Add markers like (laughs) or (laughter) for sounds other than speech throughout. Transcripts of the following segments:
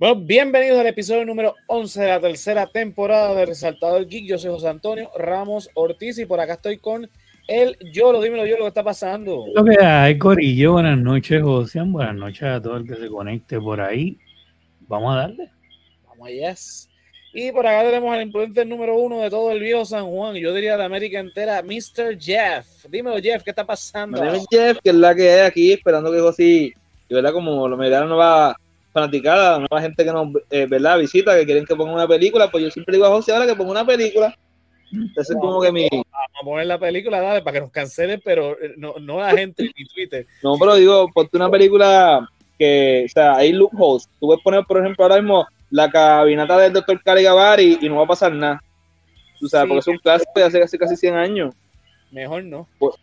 Bueno, bienvenidos al episodio número 11 de la tercera temporada de Resaltador Geek. Yo soy José Antonio Ramos Ortiz y por acá estoy con el Yolo. Dímelo, yo lo que está pasando. Lo que hay, Corillo. Buenas noches, José. Buenas noches a todo el que se conecte por ahí. Vamos a darle. Vamos allá. Y por acá tenemos al influencer número uno de todo el viejo San Juan, yo diría de América entera, Mr. Jeff. Dímelo, Jeff, ¿qué está pasando? Jeff, que es la que hay aquí, esperando que José, y verdad, como lo me no va fanaticada, nueva gente que nos eh, ¿verdad? visita, que quieren que ponga una película, pues yo siempre digo a José ahora que ponga una película. Entonces, como que mi. Vamos a poner la película, dale, para que nos cancelen, pero eh, no, no la gente en Twitter. (laughs) No, pero digo, ponte una película que, o sea, hay loopholes. Tú puedes poner, por ejemplo, ahora mismo la cabinata del doctor Caligavari y, y no va a pasar nada. O sea, porque es un clásico de hace casi, casi 100 años. Mejor no. Pues,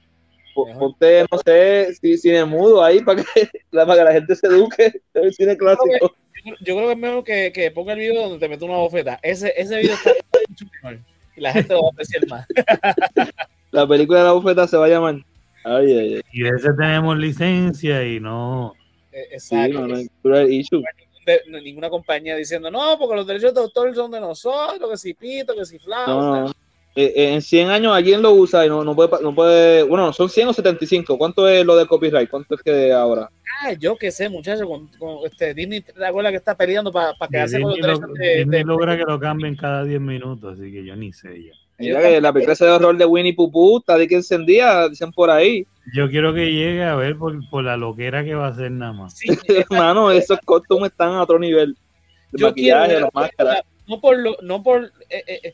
ponte, no sé, cine mudo ahí para que, (laughs) para que la gente se eduque (laughs) el cine clásico. Yo creo que es mejor que, que ponga el video donde te mete una bofeta. Ese, ese video está (laughs) mucho mejor. Y la gente lo va a apreciar más. La película de la bofeta se va a llamar. Ay, ay, ay. Y de ese tenemos licencia y no. Eh, exacto. Sí, no, no hay issue. Ninguna compañía diciendo, no, porque los derechos de autor son de nosotros, que si pito, que si flauta. No, eh, eh, en 100 años alguien lo usa y no, no, puede, no puede, bueno, son 100 o 75. ¿Cuánto es lo de copyright? ¿Cuánto es que ahora? Ah, yo qué sé, muchachos, con, con, este, Disney, ¿te acuerdas que está peleando para pa quedarse con los derechos de, Disney logra que lo cambien cada 10 minutos, así que yo ni sé ya. Mira que la película de horror de Winnie Pooh está de que encendía, dicen por ahí. Yo quiero que llegue a ver por, por la loquera que va a ser nada más. Sí, (laughs) hermano, esos costumes están a otro nivel. yo maquillaje, quiero, las No por, lo, no por eh, eh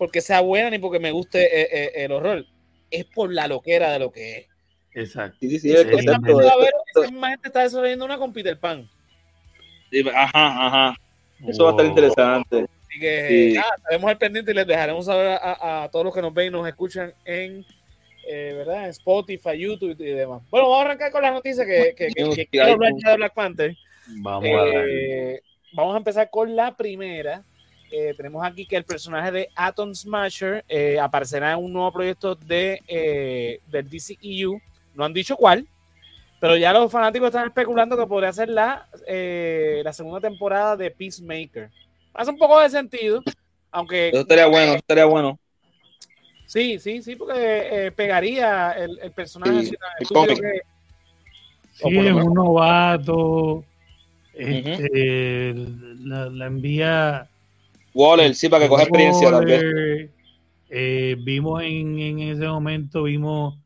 porque sea buena ni porque me guste eh, eh, el horror. Es por la loquera de lo que es. Exacto. Sí, sí, el concepto de, esa misma gente está desarrollando una con Peter Pan. ajá, ajá. Eso va a estar interesante. Así que sí. nada, estaremos al pendiente y les dejaremos saber a, a, todos los que nos ven y nos escuchan en, eh, ¿verdad? en Spotify, YouTube y demás. Bueno, vamos a arrancar con las noticias que, que, que, que quiero hablar ya de Black Panther. Vamos a eh, Vamos a empezar con la primera, eh, tenemos aquí que el personaje de Atom Smasher eh, aparecerá en un nuevo proyecto de, eh, del DCEU. No han dicho cuál, pero ya los fanáticos están especulando que podría ser la, eh, la segunda temporada de Peacemaker. Hace un poco de sentido, aunque... Eso estaría bueno, estaría bueno. Sí, sí, sí, porque eh, pegaría el, el personaje. Sí, el que, sí, es un novato. Este, uh -huh. la, la envía Waller, sí, para que coja experiencia también. Eh, vimos en, en, ese momento, vimos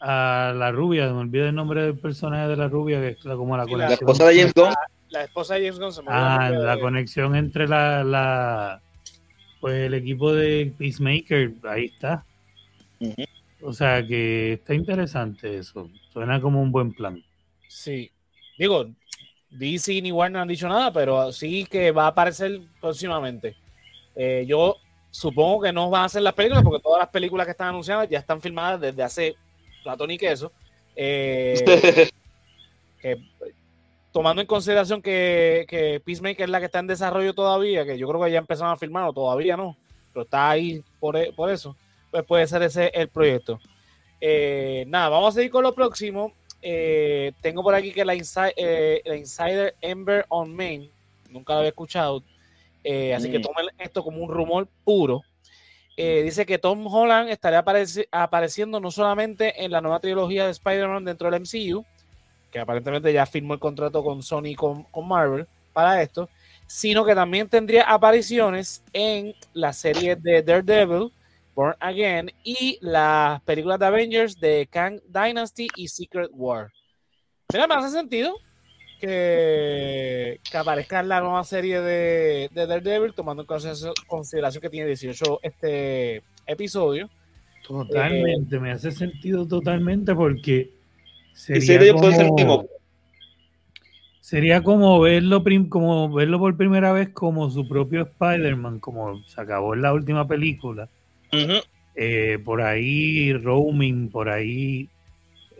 a la rubia, me olvido el nombre del personaje de la rubia, que es la, como la sí, conexión. La esposa de James Gunn. La, la esposa de James Gunn. Se me ah, la de... conexión entre la, la, pues el equipo de Peacemaker, ahí está. Uh -huh. O sea que está interesante eso. Suena como un buen plan. Sí. Digo, DC ni Warner no han dicho nada, pero sí que va a aparecer próximamente. Eh, yo supongo que no van a hacer las películas porque todas las películas que están anunciadas ya están filmadas desde hace ratón y queso. Eh, (laughs) que, tomando en consideración que, que, Peacemaker es la que está en desarrollo todavía, que yo creo que ya empezaron a filmar o todavía no, pero está ahí por, por eso, pues puede ser ese el proyecto. Eh, nada, vamos a seguir con lo próximo. Eh, tengo por aquí que la, inside, eh, la Insider Ember on Main, nunca lo había escuchado, eh, así mm. que tomen esto como un rumor puro. Eh, dice que Tom Holland estaría apareci apareciendo no solamente en la nueva trilogía de Spider-Man dentro del MCU, que aparentemente ya firmó el contrato con Sony y con, con, Marvel para esto, sino que también tendría apariciones en la serie de Daredevil, Born Again y las películas de Avengers de Kang Dynasty y Secret War. Mira, me hace sentido que, que aparezca en la nueva serie de, de Daredevil, tomando en consideración que tiene 18 este episodio. Totalmente, eh, me hace sentido totalmente porque sería, sería como, sería como verlo como verlo por primera vez como su propio Spider-Man, como se acabó en la última película. Uh -huh. eh, por ahí roaming, por ahí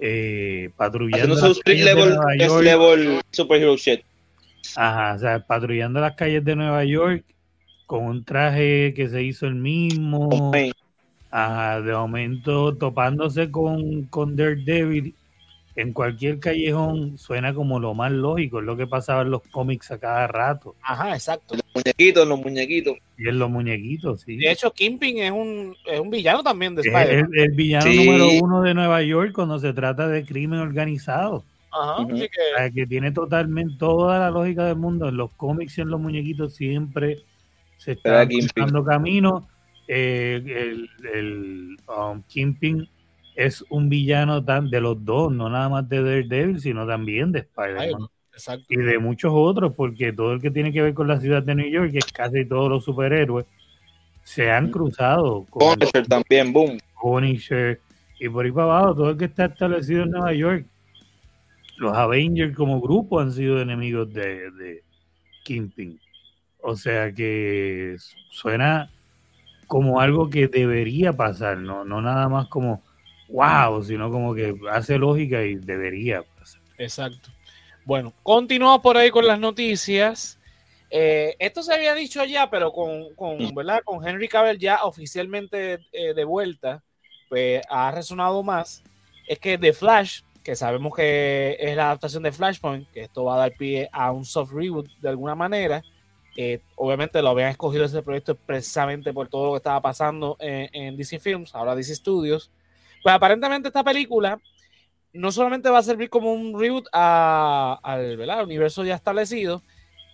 eh, patrullando. Haciendo su level, level superhero shit. Ajá, o sea, patrullando las calles de Nueva York con un traje que se hizo el mismo. Ajá, de momento topándose con, con Daredevil en cualquier callejón suena como lo más lógico, es lo que pasaba en los cómics a cada rato. Ajá, exacto. Los muñequitos, los muñequitos. Y en los muñequitos, sí. De hecho, Kingpin es un, es un villano también de Spider-Man. el, el villano Sí. número uno de Nueva York cuando se trata de crimen organizado. Ajá, Ujú. así O que, sea, que tiene totalmente toda la lógica del mundo. En los cómics y en los muñequitos siempre se está buscando camino. Eh, el el um, Kingpin es un villano tan de los dos, no nada más de Daredevil, sino también de Spider-Man. Y de muchos otros, porque todo el que tiene que ver con la ciudad de New York, que es casi todos los superhéroes, se han cruzado con Punisher también, boom. Punisher y por ahí para abajo, todo el que está establecido en Nueva York. Los Avengers como grupo han sido enemigos de, de Kingpin. O sea que suena como algo que debería pasar, no, no nada más como wow, sino como que hace lógica y debería pasar. Exacto. Bueno, continuamos por ahí con las noticias. Eh, esto se había dicho ya, pero con, con, ¿verdad? con Henry Cavill ya oficialmente eh, de vuelta, pues ha resonado más. Es que The Flash, que sabemos que es la adaptación de Flashpoint, que esto va a dar pie a un soft reboot de alguna manera. eh, obviamente lo habían escogido ese proyecto precisamente por todo lo que estaba pasando en, en DC Films, ahora DC Studios. Pues aparentemente esta película no solamente va a servir como un reboot a- al universo ya establecido,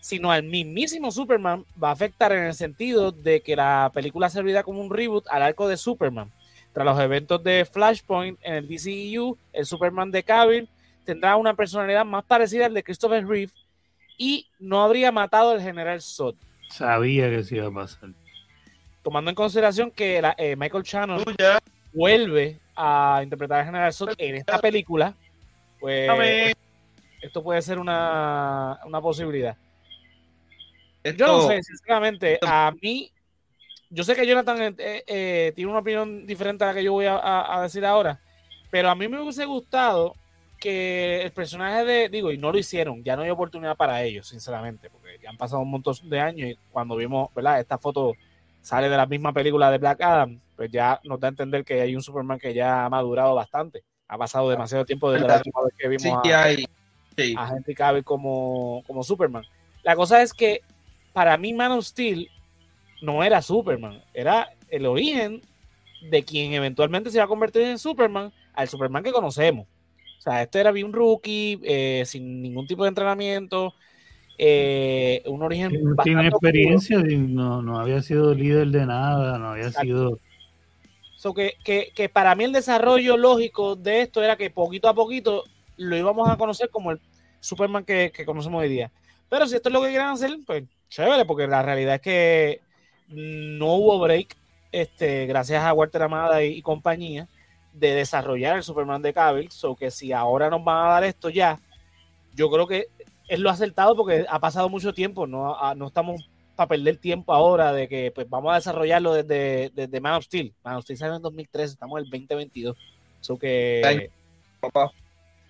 sino al mismísimo Superman va a afectar en el sentido de que la película servirá como un reboot al arco de Superman. Tras los eventos de Flashpoint en el DCEU, el Superman de Cavill tendrá una personalidad más parecida al de Christopher Reeve y no habría matado al general Zod. Sabía que se iba a pasar. Tomando en consideración que la- eh, Michael Shannon Tuya. vuelve a interpretar al general Zod en esta película, pues esto puede ser una, una posibilidad. Esto- Yo no sé, sinceramente, a mí, yo sé que Jonathan eh, eh, tiene una opinión diferente a la que yo voy a, a- a decir ahora, pero a mí me hubiese gustado que el personaje de, digo, y no lo hicieron, ya no hay oportunidad para ellos, sinceramente, porque ya han pasado un montón de años y cuando vimos, ¿verdad? Esta foto sale de la misma película de Black Adam, pues ya nos da a entender que hay un Superman que ya ha madurado bastante. Ha pasado demasiado tiempo desde la última vez que vimos Sí, a, que hay. Sí. a Henry Cavill como, como Superman. La cosa es que para mí Man of Steel no era Superman, era el origen de quien eventualmente se va a convertir en Superman, al Superman que conocemos. O sea, este era bien un rookie, eh, sin ningún tipo de entrenamiento, eh, un origen No bastante tiene oscuro. experiencia, no, no había sido líder de nada, no había Exacto. sido So que, que, que para mí el desarrollo lógico de esto era que poquito a poquito lo íbamos a conocer como el Superman que, conocemos hoy día. Pero si esto es lo que quieren hacer, pues chévere, porque la realidad es que no hubo break, este, gracias a Walter Amada y, compañía, de desarrollar el Superman de Cavill. So que si ahora nos van a dar esto ya, yo creo que es lo acertado porque ha pasado mucho tiempo, no, no estamos para perder tiempo ahora de que pues vamos a desarrollarlo desde, desde Man of Steel. Man of Steel salió en 2013, estamos en el 2022. So que, Ay. Papá,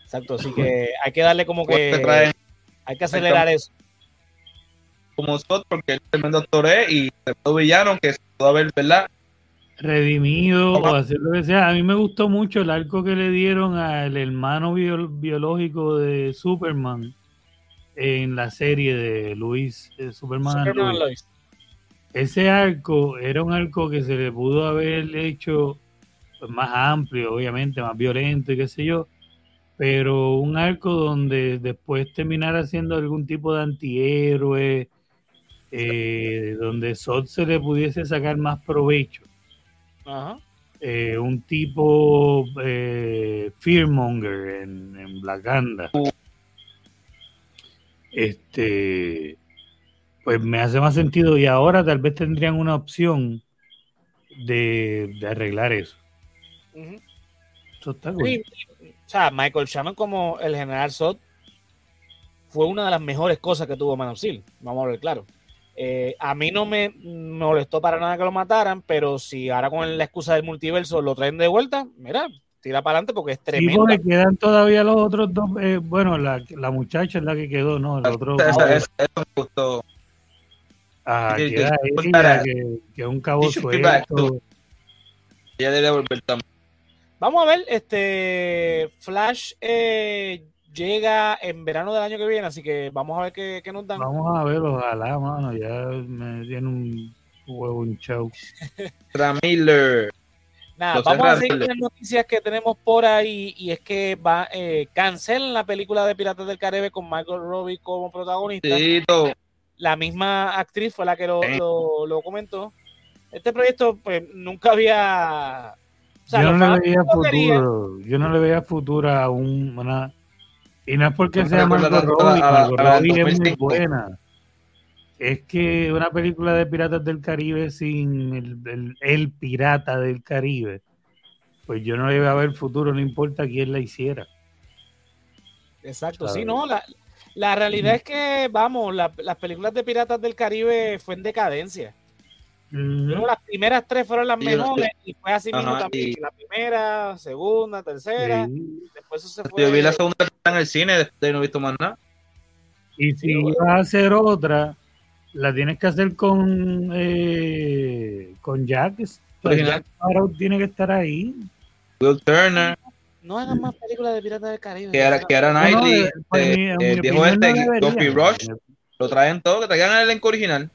exacto, así que hay que darle como que traen hay que acelerar eso. como Zod porque él es tremendo actor es y tremendo villano que se pudo haber, ¿verdad? redimido o hacer lo que sea. A mí me gustó mucho el arco que le dieron al hermano bio- biológico de Superman en la serie de Luis, de Superman, Superman. Lois. Ese arco era un arco que se le pudo haber hecho pues, más amplio, obviamente, más violento y qué sé yo, pero un arco donde después terminara siendo algún tipo de antihéroe, eh, donde Zod se le pudiese sacar más provecho. Ajá. Eh, un tipo eh, fearmonger en, en Black. Este, pues me hace más sentido y ahora tal vez tendrían una opción de, de arreglar eso. Eso está cool. Sí, o sea, Michael Shannon como el general Zod fue una de las mejores cosas que tuvo Man of Steel, vamos a ver claro. Eh, a mí no me molestó para nada que lo mataran, pero si ahora con la excusa del multiverso lo traen de vuelta, mira, tira para adelante porque es Sí, tremendo. porque quedan todavía los otros dos. eh, bueno, la, la muchacha es la que quedó, ¿no? El otro. Eso, eso- eso me gustó. Ah, Sí, queda que- ella, que, que es un cabo suelto. Ella debe volver también. vamos a ver, este Flash eh, llega en verano del año que viene, así que vamos a ver qué, qué nos dan. Vamos a ver, ojalá, mano, ya me tiene un huevo un show. Vamos a seguir las noticias que tenemos por ahí y es que va eh, cancelan la película de Piratas del Caribe con Michael Robbie como protagonista. La misma actriz fue la que lo, lo, comentó. Este proyecto pues nunca había... yo, no le veía futuro, yo no le veía futuro a un, una... Y no es porque sea Margot Robbie, Margot Robbie es muy buena es que una película de Piratas del Caribe sin el, el, pirata del Caribe, pues yo no le iba a ver futuro, no importa quién la hiciera. Exacto, sí, no, la, la realidad es que, vamos, las películas de Piratas del Caribe fue en decadencia. las primeras tres fueron las mejores y fue así mismo también. La primera, segunda, tercera. Después se fue. Yo vi la segunda en el cine, después no he visto más nada. Y si iba a hacer otra, la tienes que hacer con eh, con Jack. Jack tiene que estar ahí. Will Turner. No hagan más películas de Piratas del Caribe. Que era Knightley, eh, el viejo este, no Rush. Lo traen todo, que traigan el elenco original.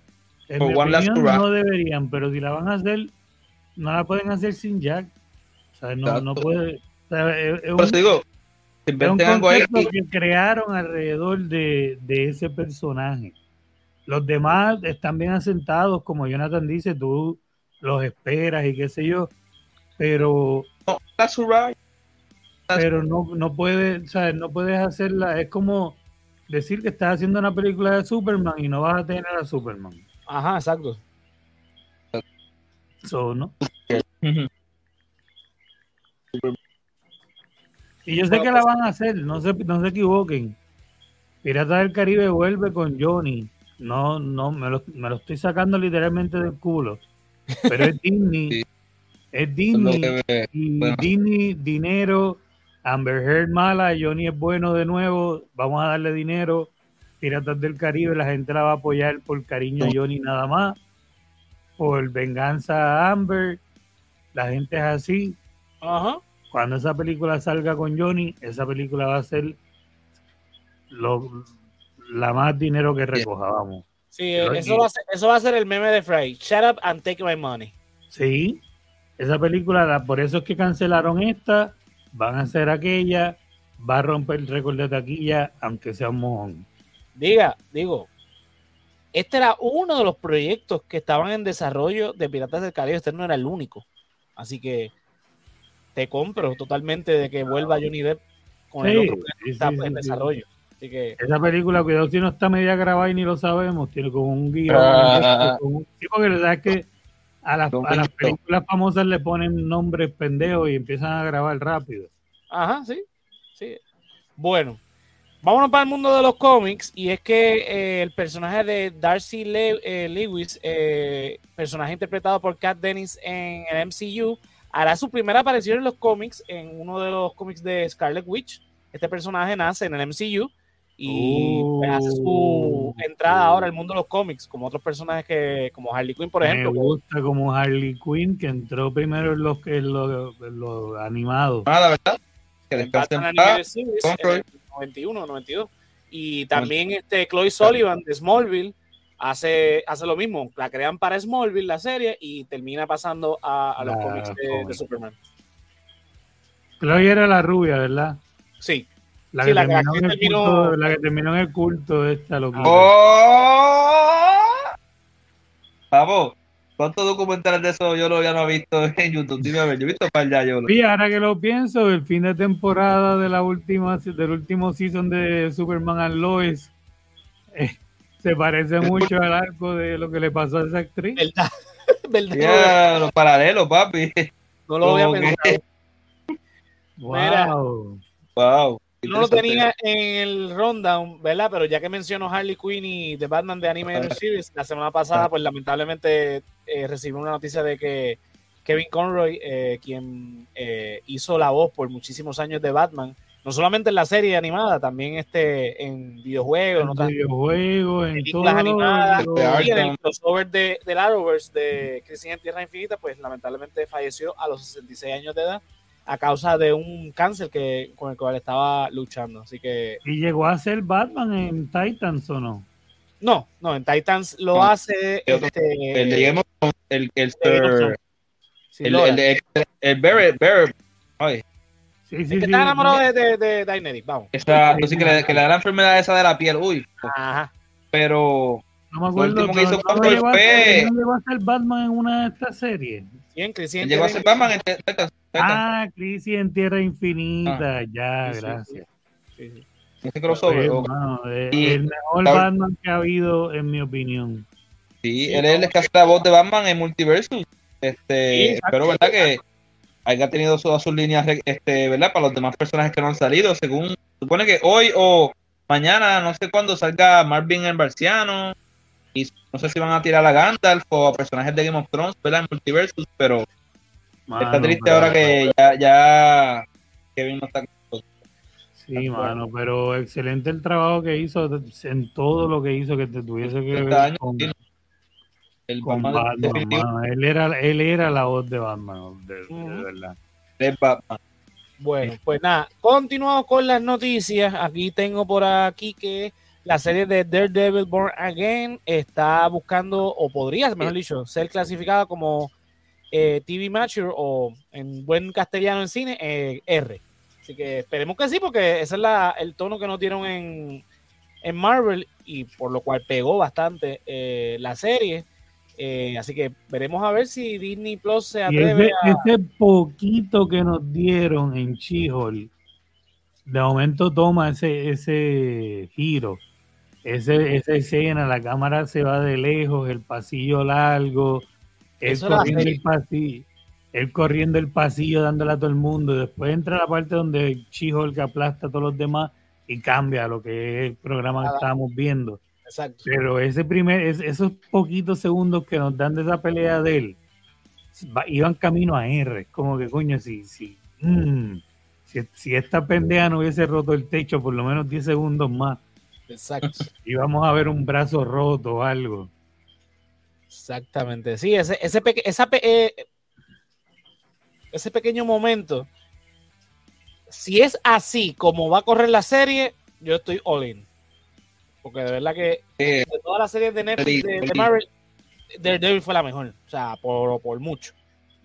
En One Last no deberían, pero si la van a hacer, no la pueden hacer sin Jack. O sea, no, no puede. O sea, es, es un, digo, es un concepto que crearon alrededor de, de ese personaje. Los demás están bien asentados, como Jonathan dice, tú los esperas y qué sé yo, pero no, pero no, no puedes, ¿sabes? no puedes hacerla, es como decir que estás haciendo una película de Superman y no vas a tener a Superman. Ajá, exacto. ¿no? (laughs) y yo sé que la van a hacer, no se, no se equivoquen. Pirata del Caribe vuelve con Johnny no, no, me lo, me lo estoy sacando literalmente del culo. Pero es Disney. (laughs) Es Disney. y Disney, dinero. Amber Heard mala, Johnny es bueno de nuevo. Vamos a darle dinero. Piratas del Caribe, la gente la va a apoyar por cariño a Johnny nada más. Por venganza a Amber. La gente es así. Ajá. Cuando esa película salga con Johnny, esa película va a ser lo, la más dinero que recoja, vamos. Sí, eso va, a ser, eso va a ser el meme de Fry. Shut up and take my money. Sí, esa película, por eso es que cancelaron esta, van a hacer aquella, va a romper el récord de taquilla, aunque sea un mojón. Diga, digo, este era uno de los proyectos que estaban en desarrollo de Piratas del Caribe, este no era el único. Así que te compro totalmente de que vuelva Johnny Depp con el otro que está en desarrollo. Esa película, cuidado si no está media grabada y ni lo sabemos, tiene como un guion. Ah. sí, porque la verdad es que a las, a las, películas famosas le ponen nombres pendejos y empiezan a grabar rápido. Ajá, sí. sí. Bueno, vámonos para el mundo de los cómics. Y es que eh, el personaje de Darcy eh, Lewis, eh, personaje interpretado por Kat Dennis en el MCU, hará su primera aparición en los cómics, en uno de los cómics de Scarlet Witch. Este personaje nace en el MCU y pues, hace su uh, entrada ahora al mundo de los cómics, como otros personajes que, como Harley Quinn, por ejemplo. Me gusta como Harley Quinn, que entró primero en los, en los, los animados. Ah, la verdad. Que en 91, 92. Y también este Chloe Sullivan de Smallville hace, hace lo mismo. La crean para Smallville, la serie, y termina pasando a, los cómics de, de Superman. Chloe era la rubia, ¿verdad? Sí. La, que, terminó en el culto, la que terminó en el culto esta locura. ¡Oh! Vamos, ¿cuántos documentales de eso yo lo había no visto en YouTube? Dime a ver, yo he visto para allá yo. Sí, ahora que lo pienso, el fin de temporada de la última, del último season de Superman and Lois eh, se parece mucho al arco de lo que le pasó a esa actriz. ¿Verdad? (laughs) ¿Verdad? los paralelos, papi. No lo voy a pensar. Wow. wow no lo tenía en el rundown, ¿verdad? Pero ya que mencionó Harley Quinn y The Batman de Anime Series, la semana pasada, pues lamentablemente eh, recibí una noticia de que Kevin Conroy, eh, quien eh, hizo la voz por muchísimos años de Batman, no solamente en la serie animada, también este, en videojuegos, en, otras videojuegos, en películas animadas, y en el crossover de, del Arrowverse de Crisis en Tierra Infinita, pues lamentablemente falleció a los 66 años de edad a causa de un cáncer que con el cual estaba luchando. Así que. ¿Y llegó a ser Batman en Titans o no? No, no, en Titans lo hace. Este, el de el, el, el, el, el, el, Barrett, Barrett. Ay. Sí, sí, está enamorado de, de, de Dynamic, vamos. Esa, sí, que, le, que le da la enfermedad esa de la piel, uy. Ajá. Pero. No me acuerdo. que hizo llegó, fue... ¿No llegó a ser Batman en una de estas series? Sí, Chris Llegó a ser Batman en Titans. Ah, Crisis en Tierra Infinita, ah. ya, gracias. Sí, sí. Ese crossover. Pues, mano, es y, el mejor Batman que ha habido, en mi opinión. Sí, él es el que hace la voz de Batman en Multiversus. Este, espero, ¿verdad? Que haya tenido todas sus líneas, este, ¿verdad? Para los demás personajes que no han salido. Según supone que hoy o mañana, no sé cuándo, salga Marvin el Marciano. Y no sé si van a tirar a Gandalf o a personajes de Game of Thrones, ¿verdad? En Multiversus, pero está triste ahora que ya, ya Kevin no está Sí, mano, pero excelente el trabajo que hizo en todo lo que hizo que te tuviese que ver con, el Batman. Él, era, él era la voz de Batman, de, verdad. Batman. Bueno, pues nada, continuamos con las noticias. Aquí tengo por aquí que la serie de Daredevil Born Again está buscando, o podría, mejor dicho, ser clasificada como eh, TV Mature o en buen castellano en cine, eh, R. Así que esperemos que sí, porque ese es la, el tono que nos dieron en, en Marvel y por lo cual pegó bastante eh, la serie. Eh, así que veremos a ver si Disney Plus se atreve ese, a. Ese poquito que nos dieron en she de momento toma ese, ese giro, ese, esa escena, la cámara se va de lejos, el pasillo largo, el pasillo él corriendo el pasillo dándole a todo el mundo. Y después entra la parte donde Chijo que aplasta a todos los demás y cambia lo que es el programa que estábamos viendo. Exacto. Pero ese primer, esos poquitos segundos que nos dan de esa pelea de él, iban camino a R. Como que coño, si, si, mm, si, si, esta pendeja no hubiese roto el techo por lo menos 10 segundos más. Exacto. Íbamos a ver un brazo roto o algo. Exactamente. Sí, ese, ese esa, eh, ese pequeño momento, si es así como va a correr la serie, yo estoy all in. Porque de verdad que de todas las series de Netflix de, Marvel, Daredevil fue la mejor. O sea, por, por mucho.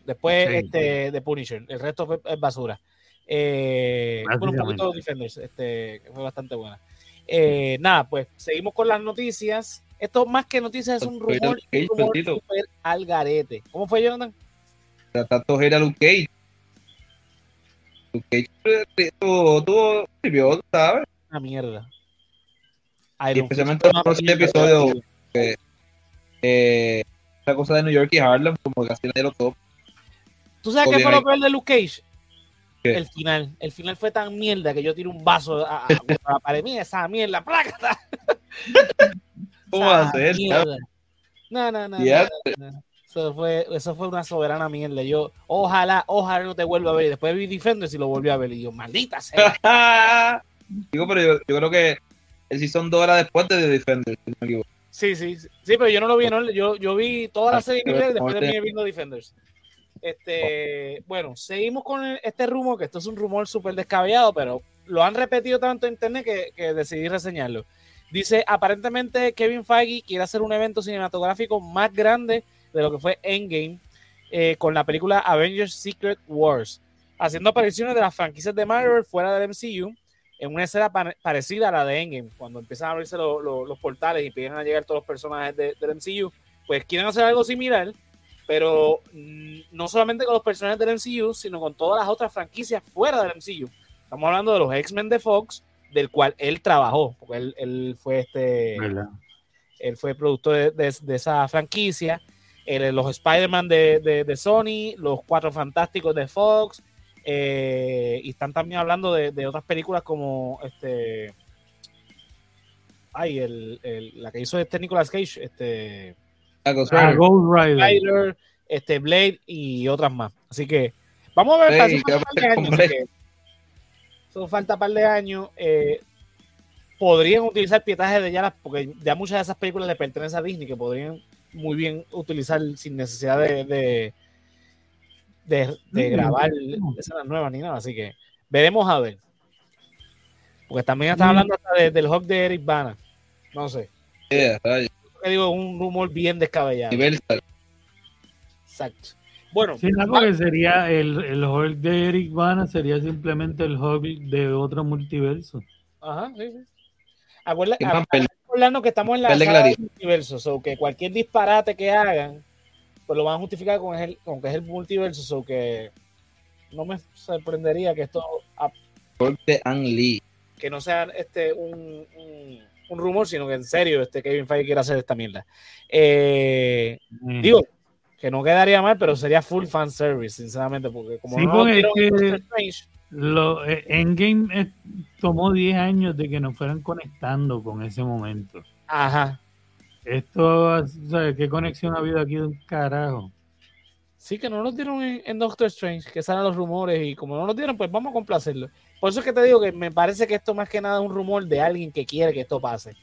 Después este, de Punisher. El resto fue, es basura. Eh, un poquito de Defenders. Este, fue bastante buena. Eh, nada, pues seguimos con las noticias. Esto más que noticias es un rumor, un rumor super al garete. ¿Cómo fue, Jonathan? tanto era Luke Cage. Luke Cage tuvo, tuvo ¿sabes? Una mierda. y especialmente en el próximo episodio, eh, esa cosa de New York y Harlem, como casi nadie lo top. ¿Tú sabes qué fue lo peor de Luke Cage? El final. El final fue tan mierda que yo tiro un vaso a, a, a la (laughs) pared mía, esa mierda, plácata. (laughs) ¿Cómo va a ser? No, no, no. no. Eso fue, eso fue una soberana mierda. Yo, ojalá, ojalá no te vuelva a ver. Y después vi Defenders y lo volví a ver. Y yo, maldita sea. (laughs) Digo, pero yo, yo, creo que el season 2 era después de Defenders, Sí, sí, sí, pero yo no lo vi, ¿no? Yo, yo vi toda la ah, serie y después de mí viendo Defenders. Este, bueno, seguimos con este rumor, que esto es un rumor súper descabellado, pero lo han repetido tanto en internet que, que decidí reseñarlo. Dice, aparentemente Kevin Feige quiere hacer un evento cinematográfico más grande de lo que fue Endgame eh, con la película Avengers Secret Wars, haciendo apariciones de las franquicias de Marvel fuera del MCU en una escena parecida a la de Endgame, cuando empiezan a abrirse los portales y empiezan a llegar todos los personajes del MCU, pues quieren hacer algo similar, pero mm, no solamente con los personajes del MCU, sino con todas las otras franquicias fuera del MCU. Estamos hablando de los X-Men de Fox, del cual él trabajó, porque él, fue este, él fue productor de esa franquicia los Spider-Man de, Sony, los Cuatro Fantásticos de Fox, eh, y están también hablando de, otras películas como este. Ay, el, la que hizo este Nicolas Cage, este. Ghost Rider. este Blade y otras más. Así que vamos a ver. falta par de años, eso falta par de años. Eh, podrían utilizar pietaje de ya porque ya muchas de esas películas le pertenecen a Disney, que podrían muy bien utilizar sin necesidad de, de, de grabar escenas nuevas ni nada, así que veremos a ver. Porque también está hablando hasta del hub de Eric Bana. No sé. Digo, un rumor bien descabellado. Exacto. Bueno, sí, no, porque sería el, el Hulk de Eric Bana sería simplemente el Hulk de otro multiverso. Ajá, sí, sí. Acuérdate, que estamos en la sala multiverso, o que cualquier disparate que hagan, pues lo van a justificar con, el, con que es el multiverso, o que no me sorprendería que esto de Ang Lee. que no sea este un, un, rumor, sino que en serio este Kevin Feige quiere hacer esta mierda. Eh, mm. Digo, que no quedaría mal, pero sería full fan service, sinceramente, porque como sí, no es que lo, eh, Endgame eh, tomó 10 años de que nos fueran conectando con ese momento. Ajá. Esto, ¿sabes qué conexión ha habido aquí de un carajo? Sí, que no nos dieron en, Doctor Strange, que salen los rumores y como no nos dieron, pues vamos a complacerlo. Por eso es que te digo que me parece que esto más que nada es un rumor de alguien que quiere que esto pase.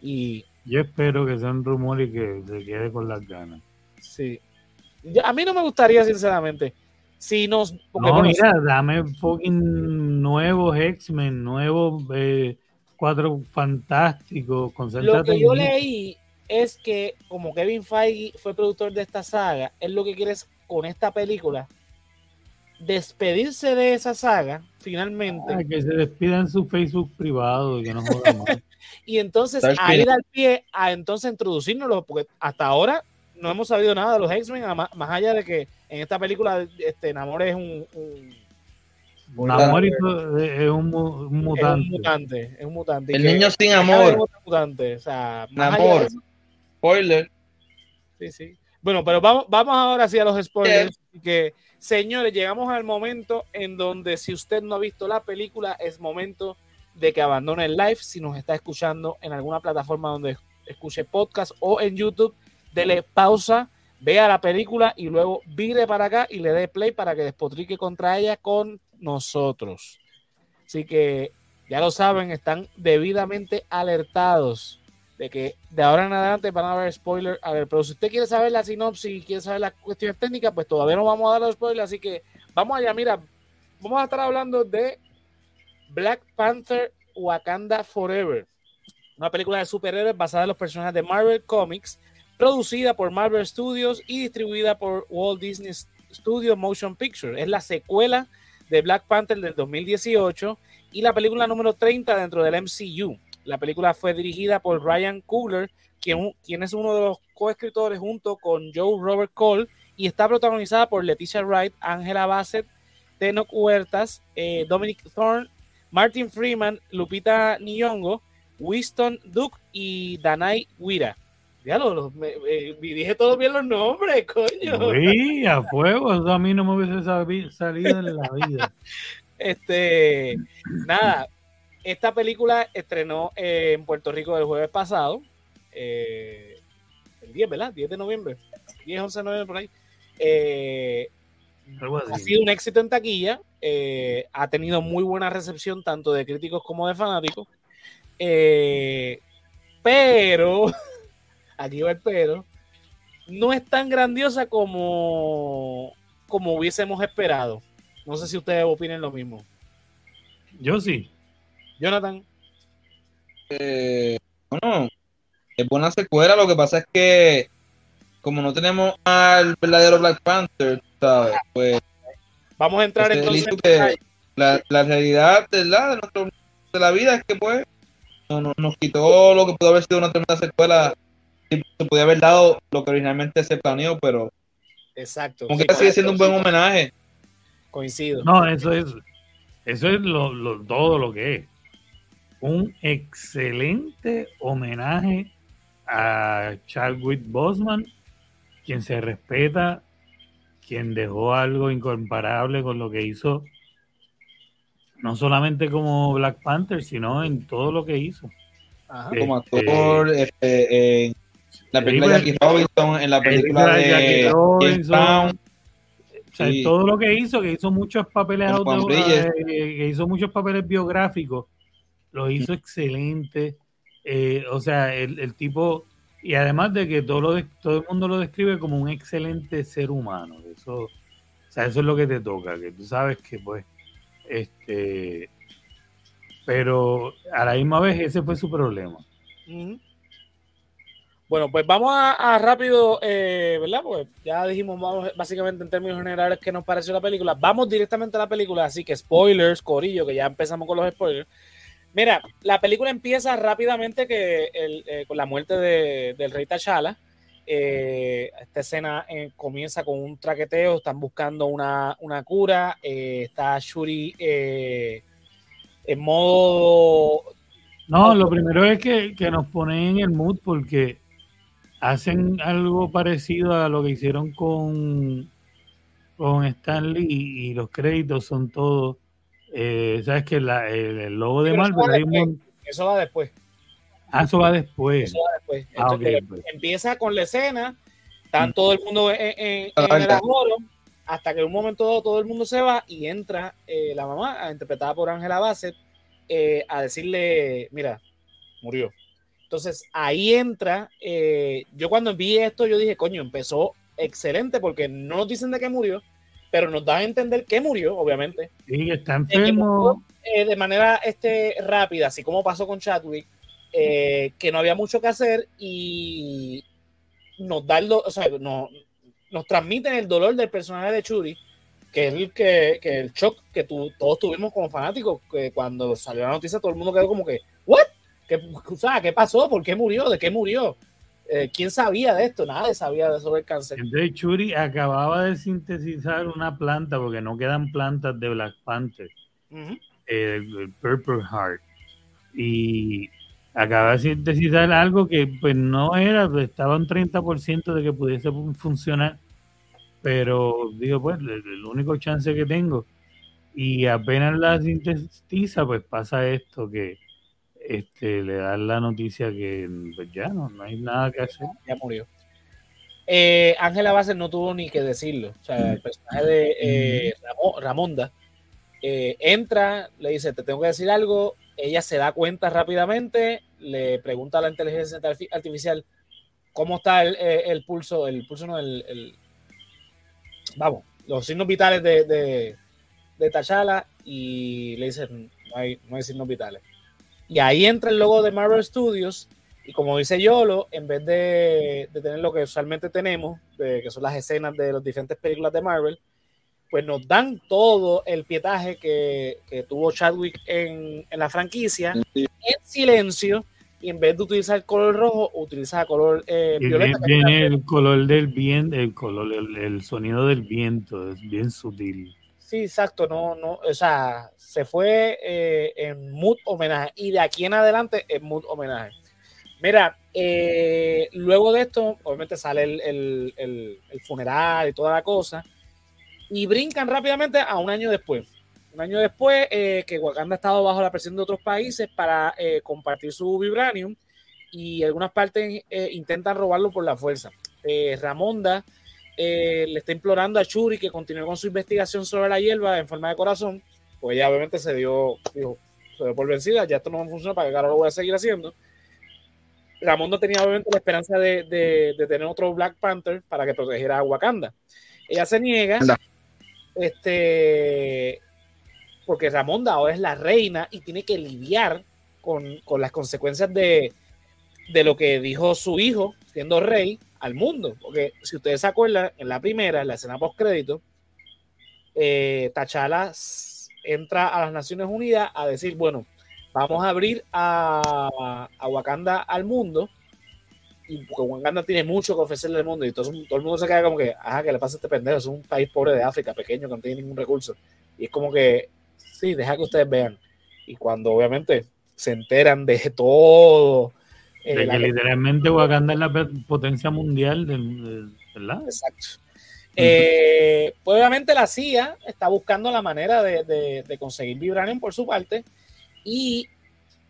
Y yo espero que sea un rumor y que se quede con las ganas. Sí, a mí no me gustaría, sinceramente. Si nos. no, mira, dame fucking nuevos X-Men, nuevos eh, cuatro fantásticos. Lo que yo leí es que, como Kevin Feige fue productor de esta saga, él lo que quiere es con esta película despedirse de esa saga, finalmente. Ah, que se despida en su Facebook privado y que no joda más. (laughs) y entonces a ir al pie a entonces introducirnos, porque hasta ahora no hemos sabido nada de los X-Men, más, allá de que en esta película este, Namor es un, Namor es un, mutante. Es un mutante. El niño sin amor. Mutante. O sea, Namor. Spoiler. Sí, sí. Bueno, pero vamos, vamos ahora sí a los spoilers. Que, señores, llegamos al momento en donde si usted no ha visto la película, es momento de que abandone el live. Si nos está escuchando en alguna plataforma donde escuche podcast o en YouTube, dele pausa, vea la película y luego vire para acá y le dé play para que despotrique contra ella con nosotros. Así que ya lo saben, están debidamente alertados de que de ahora en adelante van a haber spoilers. A ver, pero si usted quiere saber la sinopsis y quiere saber las cuestiones técnicas, pues todavía no vamos a dar los spoilers. Así que vamos allá, mira, vamos a estar hablando de Black Panther Wakanda Forever, una película de superhéroes basada en los personajes de Marvel Comics producida por Marvel Studios y distribuida por Walt Disney Studios Motion Picture. Es la secuela de Black Panther del 2018 y la película número 30 dentro del MCU. La película fue dirigida por Ryan Coogler, quien, quien es uno de los coescritores junto con Joe Robert Cole y está protagonizada por Leticia Wright, Angela Bassett, Tenoch Huertas, eh, Dominic Thorne, Martin Freeman, Lupita Nyong'o, Winston Duke y Danai Wira. Ya lo, me, dije todo bien los nombres, coño. Sí, a fuego, eso a mí no me hubiese salido en la vida. (laughs) este, nada, esta película estrenó en Puerto Rico el jueves pasado, eh, el 10, ¿verdad? 10 de noviembre, 10, 11 de noviembre por ahí. Eh, ha sido un éxito en taquilla, eh, ha tenido muy buena recepción tanto de críticos como de fanáticos, pero (laughs) aquí va el pero, no es tan grandiosa como, como hubiésemos esperado. No sé si ustedes opinen lo mismo. Yo sí. Jonathan. Eh, bueno, es buena secuela. Lo que pasa es que, como no tenemos al verdadero Black Panther, ¿sabes? Pues. Vamos a entrar en la, la, realidad de la, de, la vida es que, pues, nos quitó lo que pudo haber sido una tremenda secuela se podía haber dado lo que originalmente se planeó, pero. Exacto. Como que sigue siendo un buen homenaje. Coincido. No, eso es. Eso es lo, todo lo que es. Un excelente homenaje a Chadwick Boseman, quien se respeta, quien dejó algo incomparable con lo que hizo, no solamente como Black Panther, sino en todo lo que hizo. como actor, este, la película de Jackie Robinson, en la película de Jackie Robinson. O sea, todo lo que hizo, que hizo muchos papeles eh, que hizo muchos papeles biográficos, lo hizo excelente. Eh, o sea, el, el, tipo, y además de que todo, lo todo el mundo lo describe como un excelente ser humano. Eso, sea, eso es lo que te toca, que tú sabes que pues, este, pero a la misma vez ese fue su problema. Bueno, pues vamos a, rápido, eh, ¿verdad? Pues ya dijimos vamos, básicamente en términos generales qué nos pareció la película. Vamos directamente a la película, así que spoilers, Corillo, que ya empezamos con los spoilers. Mira, la película empieza rápidamente que eh, con la muerte del rey T'Challa. Eh, esta escena comienza con un traqueteo, están buscando una, cura, está Shuri en modo... No, lo primero es que, que nos ponen en el mood porque hacen algo parecido a lo que hicieron con, con Stanley y, los créditos son todos, eh, sabes que el, logo de Marvel eso va después. Ah, eso va después. Eso va después. Ah, pues. Empieza con la escena, está mm. todo el mundo en, el agoro, hasta que en un momento todo el mundo se va y entra eh, la mamá, interpretada por Angela Bassett, eh, a decirle, mira, murió. Entonces ahí entra, eh, yo cuando vi esto, yo dije, coño, empezó excelente porque no nos dicen de qué murió, pero nos da a entender que murió, obviamente. Sí, está enfermo. Eh, de manera este, rápida, así como pasó con Chadwick, eh, que no había mucho que hacer y nos da el, o sea, no, nos transmiten el dolor del personaje de Churi, que es el, que, que el shock que tu, todos tuvimos como fanáticos, que cuando salió la noticia todo el mundo quedó como que, ¿what? ¿Qué, ¿Qué pasó? ¿Por qué murió? ¿De qué murió? Eh, ¿Quién sabía de esto? Nadie sabía de sobre el cáncer. Entonces Churi acababa de sintetizar una planta, porque no quedan plantas de Black Panther, el, Purple Heart. Y acaba de sintetizar algo que pues no era, estaba un 30% de que pudiese funcionar, pero digo, pues el, único chance que tengo. Y apenas la sintetiza, pues pasa esto que este, le dan la noticia que pues, ya no, no hay nada que hacer. Ya murió. Eh, Ángela Bassett no tuvo ni que decirlo. O sea, el personaje de eh, Ramonda eh, entra, le dice, te tengo que decir algo. Ella se da cuenta rápidamente, le pregunta a la inteligencia artificial cómo está el, pulso, el pulso no, el, vamos, los signos vitales de, de, de Tachala y le dice, no hay, no hay signos vitales. Y ahí entra el logo de Marvel Studios. Y como dice Yolo, en vez de, tener lo que usualmente tenemos, que son las escenas de las diferentes películas de Marvel, pues nos dan todo el pietaje que, tuvo Chadwick en, la franquicia en silencio. Y en vez de utilizar el color rojo, utiliza el color eh, violeta. Viene el color del viento, el color, el sonido del viento, es bien sutil. Sí, exacto, no, no, o sea, se fue eh, en mood homenaje y de aquí en adelante en mood homenaje. Mira, eh, luego de esto, obviamente sale el, funeral y toda la cosa, y brincan rápidamente a un año después. Un año después eh, que Wakanda ha estado bajo la presión de otros países para compartir su vibranium y algunas partes intentan robarlo por la fuerza. Ramonda eh, le está implorando a Churi que continúe con su investigación sobre la hierba en forma de corazón, pues ella obviamente se dio, dijo, se dio por vencida, ya esto no funciona, para que ahora lo voy a seguir haciendo. Ramón no tenía obviamente la esperanza de, tener otro Black Panther para que protegiera a Wakanda. Ella se niega, este, porque Ramón ahora es la reina y tiene que lidiar con, con las consecuencias de, de lo que dijo su hijo siendo rey al mundo. Porque si ustedes se acuerdan, en la primera, en la escena post crédito, eh, Tachala entra a las Naciones Unidas a decir, bueno, vamos a abrir a, Wakanda al mundo. Y porque Wakanda tiene mucho que ofrecerle al mundo. Y todo, todo el mundo se queda como que, ajá, que le pasa a este pendejo? Es un país pobre de África, pequeño, que no tiene ningún recurso. Y es como que, sí, deja que ustedes vean. Y cuando obviamente se enteran de todo de eh, que literalmente Wakanda es la potencia mundial, del, ¿verdad? Exacto. Eh, pues obviamente la CIA está buscando la manera de, conseguir Vibranium por su parte y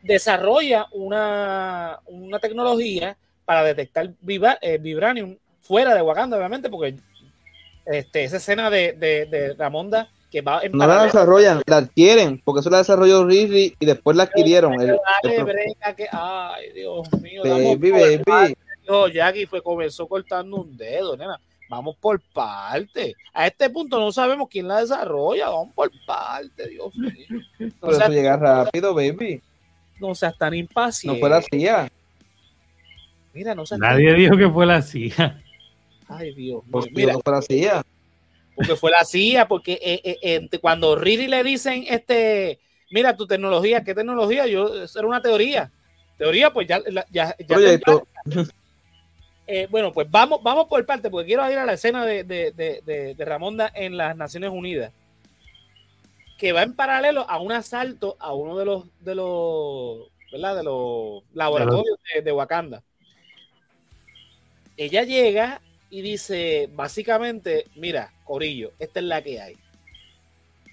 desarrolla una, tecnología para detectar eh, Vibranium fuera de Wakanda, obviamente, porque este, esa escena de, de, de Ramonda no la desarrollan, la adquieren, porque eso la desarrolló Ridley y después la adquirieron. ay, Dios mío. Baby, baby. Jackie fue, comenzó cortando un dedo, nena. Vamos por parte. A este punto no sabemos quién la desarrolla. Vamos por parte, Dios mío. (laughs) No Pero seas, eso llega rápido, baby. no seas tan impaciente. No fue la CIA. Mira, no seas Nadie dijo que fue la CIA. Ay, Dios mío. Porque Mira, no fue la CIA. Porque fue la CIA, porque eh, eh, eh, cuando Riri le dicen, este, mira tu tecnología, ¿qué tecnología? Yo, eso era una teoría. Teoría, pues ya, ya, ya Proyecto. Eh, bueno, pues vamos, vamos por parte, porque quiero ir a la escena de, de, de, de- Ramonda en las Naciones Unidas, que va en paralelo a un asalto a uno de los de los, ¿verdad? De los laboratorios de Wakanda. Ella llega y dice, básicamente, mira, Corillo, esta es la que hay.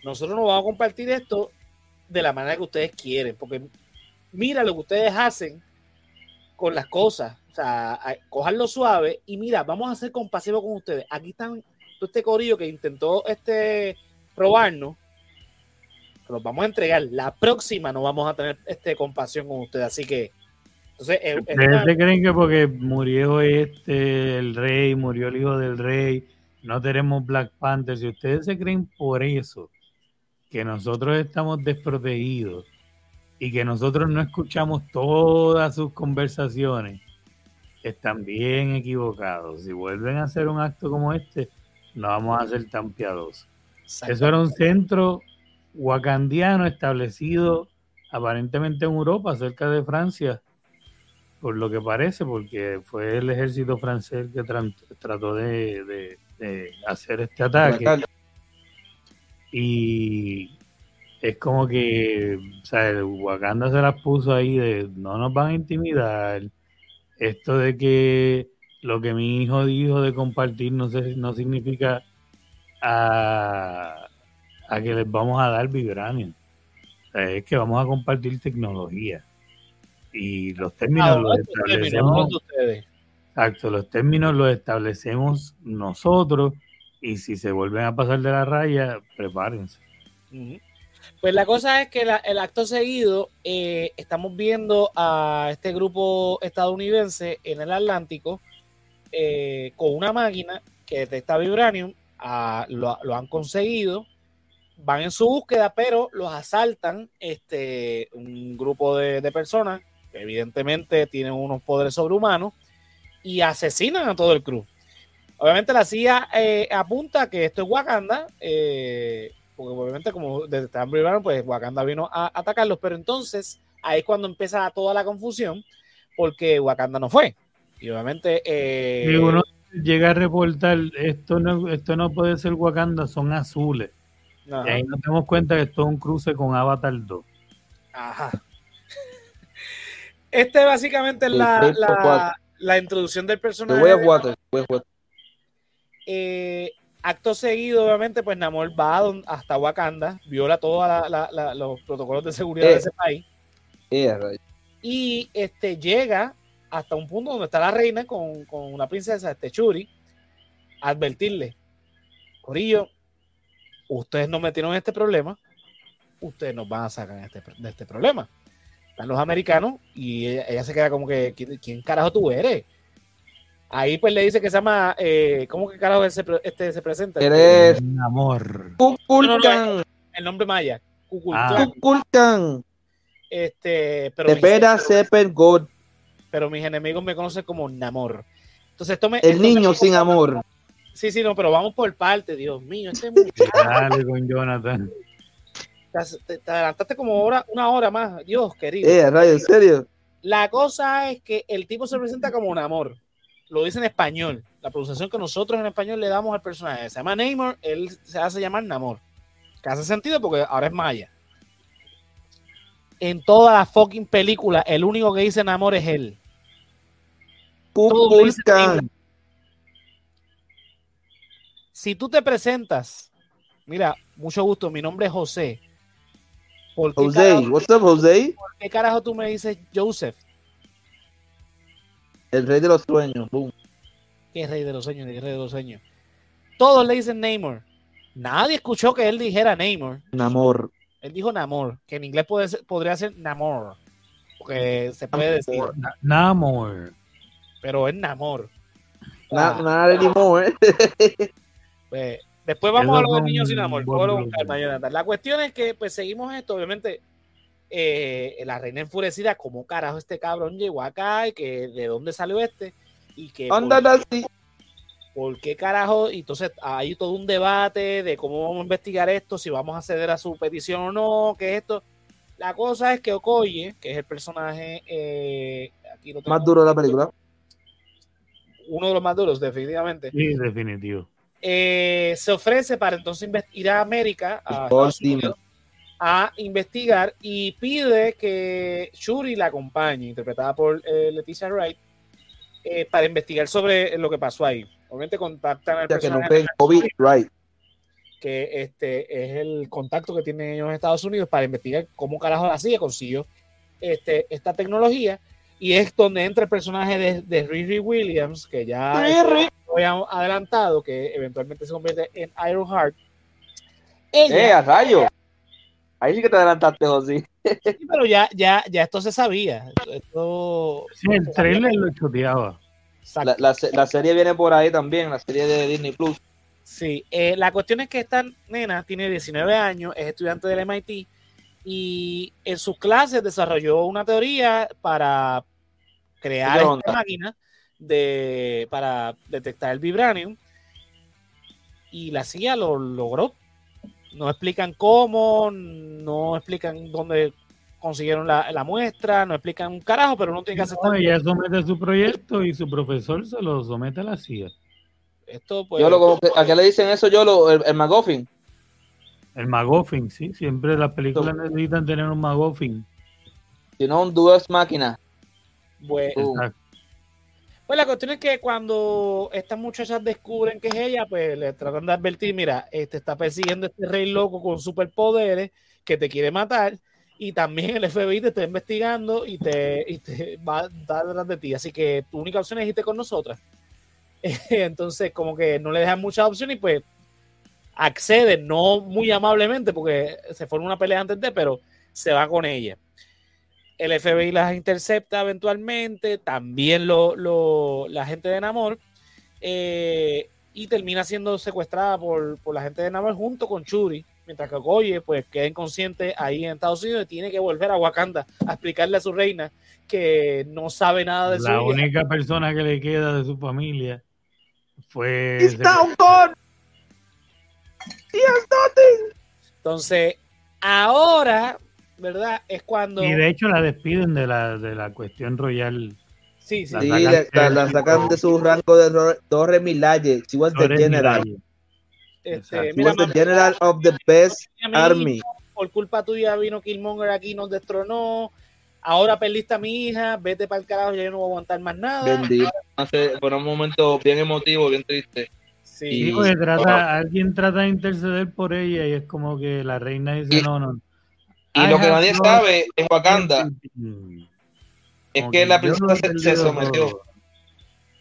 Nosotros no vamos a compartir esto de la manera que ustedes quieren, porque mira lo que ustedes hacen con las cosas. O sea, cojanlo suave y mira, vamos a ser compasivos con ustedes. Aquí están todo este corillo que intentó este probarnos. Los vamos a entregar. La próxima no vamos a tener este compasión con ustedes. Así que, entonces, es- es ¿Ustedes una- se creen que porque murió este, el rey, murió el hijo del rey, no tenemos Black Panther? Si ustedes se creen por eso, que nosotros estamos desprotegidos y que nosotros no escuchamos todas sus conversaciones, están bien equivocados. Si vuelven a hacer un acto como este, no vamos a ser tan piadosos. Eso era un centro wakandiano establecido aparentemente en Europa, cerca de Francia, por lo que parece, porque fue el ejército francés que trató de, de- de hacer este ataque. Y es como que, o sea, el Wakanda se las puso ahí de no nos van a intimidar. Esto de que lo que mi hijo dijo de compartir no, sé, no significa a, a que les vamos a dar vibranium. O sea, es que vamos a compartir tecnología. Y los términos los establecemos. ustedes. Exacto, los términos los establecemos nosotros y si se vuelven a pasar de la raya, prepárense. Pues la cosa es que la- el acto seguido eh, estamos viendo a este grupo estadounidense en el Atlántico eh, con una máquina que detecta vibranium, lo, lo han conseguido, van en su búsqueda, pero los asaltan este, un grupo de, de personas evidentemente tienen unos poderes sobrehumanos y asesinan a todo el crew. Obviamente la CIA eh, apunta que esto es Wakanda, eh, porque obviamente como detectaban primero, pues Wakanda vino a atacarlos, pero entonces ahí es cuando empieza toda la confusión, porque Wakanda no fue. Y obviamente... eh, Y uno llega a reportar, esto no, esto no puede ser Wakanda, son azules. ajá, Y ahí nos damos cuenta que esto es un cruce con Avatar 2. ajá. Este básicamente es la, la, introducción del personaje. Water. a Water. Eh, acto seguido, obviamente, pues Namor va hasta Wakanda, viola todos los protocolos de seguridad de Eh. ese país Eh, y este, llega hasta un punto donde está la reina con, con una princesa, este Churi, a advertirle, Corillo, ustedes nos metieron en este problema, ustedes nos van a sacar de este, de este problema. Están los americanos y ella, ella se queda como que, ¿quién, quién carajo tú eres? Ahí pues le dice que se llama, eh, ¿cómo que carajo este se presenta? Eres Un amor. Kukulkan. El nombre maya. Kukulkan. Ah. Kukulkan. Este, pero, espera Seper God. pero mis enemigos me conocen como Namor. Entonces esto me... El niño sin amor. Sí, sí, no, pero vamos por parte, Dios mío. Este Dale con Jonathan. Te, te- te adelantaste como hora, una hora más, Dios querido. Eh, rayo, en serio. La cosa es que el tipo se presenta como un amor. Lo dice en español. La pronunciación que nosotros en español le damos al personaje. Se llama Neymar, él se hace llamar Namor. Que hace sentido porque ahora es maya. En toda la fucking película, el único que dice Namor es él. Si tú te presentas, mira, mucho gusto, mi nombre es José. ¿Por qué, Jose. carajo, What's up, Jose? por qué carajo tú me dices Joseph? El rey de los sueños. Boom. ¿Qué rey de los sueños? ¿Qué rey de los sueños? Todos le dicen Neymar. Nadie escuchó que él dijera Neymar. Un amor. Él dijo Namor, que en inglés puede ser- podría ser Namor. Porque se puede decir, Namor. pero es Namor. Nada, ah. nada de limón, ¿eh? Pues, después vamos a lo de niños sin amor. La cuestión es que, pues, seguimos esto. Obviamente, eh, la reina enfurecida, ¿cómo carajo este cabrón llegó acá? Y que de dónde salió este. Y que. Anda. ¿Por qué carajo? Y entonces hay todo un debate de cómo vamos a investigar esto, si vamos a ceder a su petición o no, qué es esto. La cosa es que Okoye, que es el personaje eh, más duro de la película. Uno de los más duros, definitivamente. Sí, definitivo. Eh, se ofrece para entonces ir a América, a, a, investigar y pide que Shuri la acompañe, interpretada por eh, Leticia Wright, para investigar sobre lo que pasó ahí. Obviamente contactan al personaje. Que, que este es el contacto que tienen ellos en Estados Unidos para investigar cómo carajo la CIA consiguió este, esta tecnología. Y es donde entra el personaje de, de Riri Williams, que ya habíamos adelantado, que eventualmente se convierte en Ironheart. ¡Eh, a rayo! Ahí sí que te adelantaste, José. Sí, pero ya, ya, ya esto se sabía. Esto, sí, el trailer lo estudiaba. La, la, serie viene por ahí también, la serie de Disney Plus. Sí, eh, la cuestión es que esta nena tiene 19 años, es estudiante del MIT y en sus clases desarrolló una teoría para crear esta máquina de, para detectar el vibranium y la CIA lo logró. No explican cómo, no explican dónde consiguieron la, la, muestra, no explican un carajo, pero no tiene que aceptar. No, ella somete su proyecto y su profesor se lo somete a la CIA. Esto, pues, yo lo, ¿A qué le dicen eso yo? Lo, el, el McGuffin. El McGuffin, sí. Siempre las películas necesitan tener un McGuffin. Si no, un Duos Máquina. Bueno. Pues la cuestión es que cuando estas muchachas descubren que es ella, pues le tratan de advertir, mira, este está persiguiendo este rey loco con superpoderes que te quiere matar y también el FBI te está investigando y te, y te va a dar detrás de ti. Así que tu única opción es irte con nosotras. (laughs) Entonces, como que no le dejan muchas opciones y pues accede, no muy amablemente, porque se forma una pelea antes de, pero se va con ella. El FBI las intercepta eventualmente, también lo, lo la gente de Namor, eh, y termina siendo secuestrada por, por la gente de Namor junto con Churi mientras que Okoye pues queda inconsciente ahí en Estados Unidos y tiene que volver a Wakanda a explicarle a su reina que no sabe nada de su su La única persona que le queda de su familia fue... Entonces, ahora, ¿verdad? Es cuando... Y de hecho la despiden de la, de la cuestión royal. Sí, sí. La, sacan, de su rango de Torre Milaje. She was the general. Este, mira, the general of the best army. Por culpa tuya vino Killmonger aquí, nos destronó. Ahora perdiste a mi hija, vete para el carajo, ya yo no voy a aguantar más nada. Bendito. Hace, por un momento bien emotivo, bien triste. Sí, porque trata, alguien trata de interceder por ella y es como que la reina dice no, no. Y lo que nadie sabe en Wakanda es que la princesa se, sometió.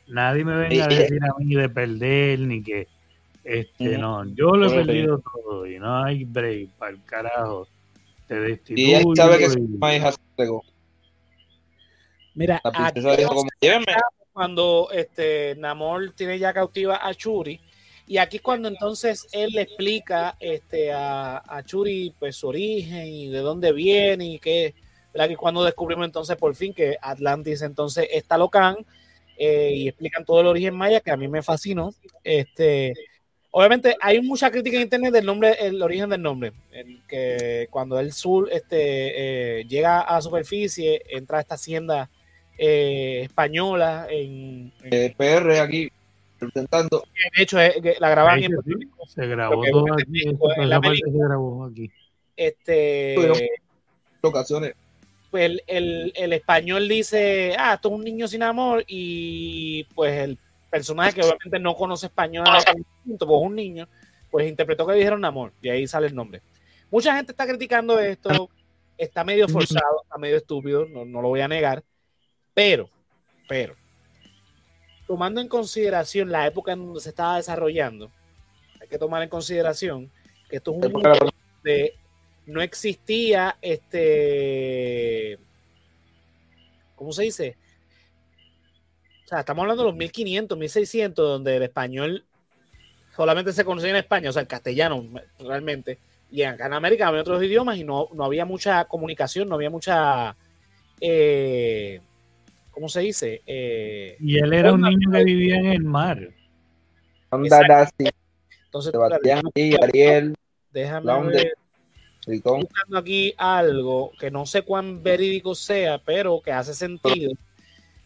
Nadie me venga a decir a mí de perder ni que este, no, yo lo he perdido todo y no hay break para el carajo. Te destituyo. Y él sabe que su hija se entregó. Mira, cuando este Namor tiene ya cautiva a Churi y aquí cuando entonces él le explica este a, a Churi pues su origen y de dónde viene y que, que cuando descubrimos entonces por fin que Atlantis entonces está locan eh, y explican todo el origen maya que a mí me fascinó este Obviamente hay mucha crítica en internet del nombre, el origen del nombre, que cuando el sur este, eh, llega a superficie, entra a esta hacienda eh, española en, PR aquí presentando. De hecho, la grabaron en Se grabó todo aquí, se grabó aquí. Este, locaciones. Pues el, el español dice, ah, esto es un niño sin amor y pues el personaje que obviamente no conoce español, pues un niño, pues interpretó que dijeron amor, y ahí sale el nombre. Mucha gente está criticando esto, está medio forzado, está medio estúpido, no, lo voy a negar, pero, pero, tomando en consideración la época en donde se estaba desarrollando, hay que tomar en consideración que esto es un mundo donde no existía este, ¿cómo se dice? sea, estamos hablando de los 1500, 1600, donde el español solamente se conocía en España, o sea, el castellano realmente. Y acá en América había otros idiomas y no, no había mucha comunicación, no había mucha. Eh, ¿Cómo se dice? Eh, y él era un niño que vivía en el mar. Entonces, Sebastián y Ariel. Déjame ver. Estoy buscando aquí algo que no sé cuán verídico sea, pero que hace sentido.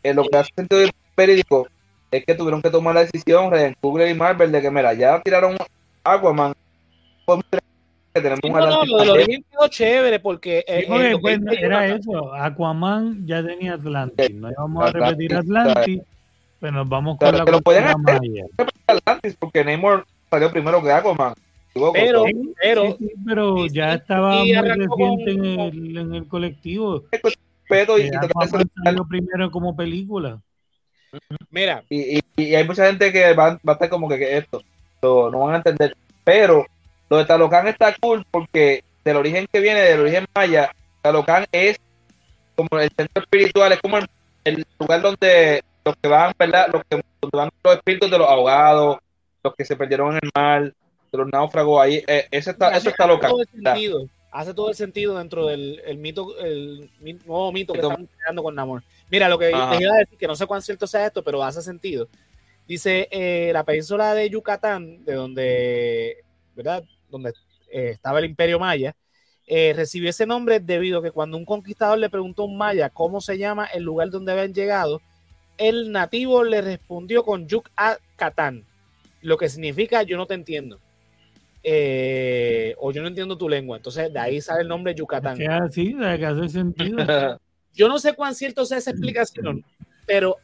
Eh, lo que hace sentido verídico es que tuvieron que tomar la decisión en Google y Marvel de que, mira, ya tiraron Aquaman. Que tenemos sí, no, no, lo de los quedó chévere porque eh, eh, pues, era eso. Aquaman ya tenía Atlantis. No íbamos a repetir Atlantis, pero nos vamos con la que lo pueden hacer, Atlantis porque Namor salió primero que Aquaman. Pero, pero, pero ya estaba muy reciente en el, en el colectivo. Pero, y, lo primero como película. Mira. Y, y, hay mucha gente que va, va a estar como que, esto, no van a entender. Pero lo de Talocan está cool porque del origen que viene, del origen maya, Talocan es como el centro espiritual, es como el, lugar donde los que van, ¿verdad? Los que donde van los espíritus de los ahogados, los que se perdieron en el mar, de los náufragos, ahí, eh, eso está, eso está local hace todo el sentido dentro del mito, el nuevo mito que estamos creando con Namor. Mira, lo que te iba a decir, que no sé cuán cierto sea esto, pero hace sentido. Dice, eh, la península de Yucatán, de donde, ¿verdad? Donde eh, estaba el imperio maya, eh, recibió ese nombre debido a que cuando un conquistador le preguntó a un maya cómo se llama el lugar donde habían llegado, el nativo le respondió con Yucatán, lo que significa yo no te entiendo. Eh, o yo no entiendo tu lengua. Entonces, de ahí sale el nombre Yucatán. Sí, de que hace sentido. (laughs) yo no sé cuán cierto sea esa explicación, pero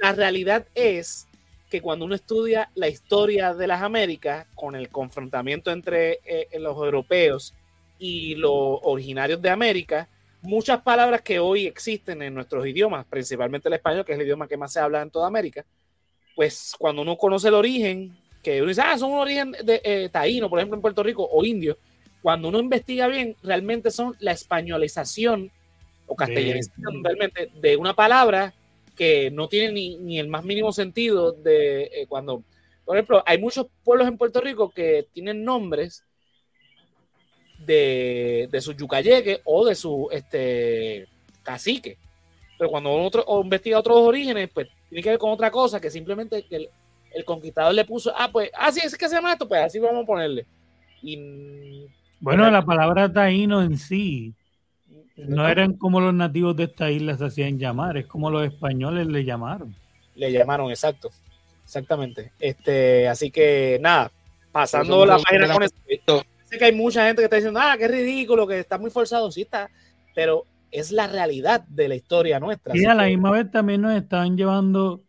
la realidad es que cuando uno estudia la historia de las Américas con el confrontamiento entre eh, los europeos y los originarios de América, muchas palabras que hoy existen en nuestros idiomas, principalmente el español, que es el idioma que más se habla en toda América, pues cuando uno conoce el origen, que uno dice, ah, son un origen de, eh, taíno, por ejemplo, en Puerto Rico, o indio. Cuando uno investiga bien, realmente son la españolización o castellanización realmente de una palabra que no tiene ni, ni el más mínimo sentido de eh, cuando, por ejemplo, hay muchos pueblos en Puerto Rico que tienen nombres de, de su yucayeque o de su este, cacique. Pero cuando uno investiga otros orígenes, pues tiene que ver con otra cosa que simplemente que el conquistador le puso, ah, pues, así ah, es que se llama esto, pues así vamos a ponerle. Y, bueno, la palabra taíno en sí no eran como los nativos de esta isla se hacían llamar, es como los españoles le llamaron. Le llamaron, exacto. Exactamente. Este, así que nada, pasando la página con esto. Sé que hay mucha gente que está diciendo, ah, qué ridículo, que está muy forzado, sí está, pero es la realidad de la historia nuestra. Y a la misma vez también nos estaban llevando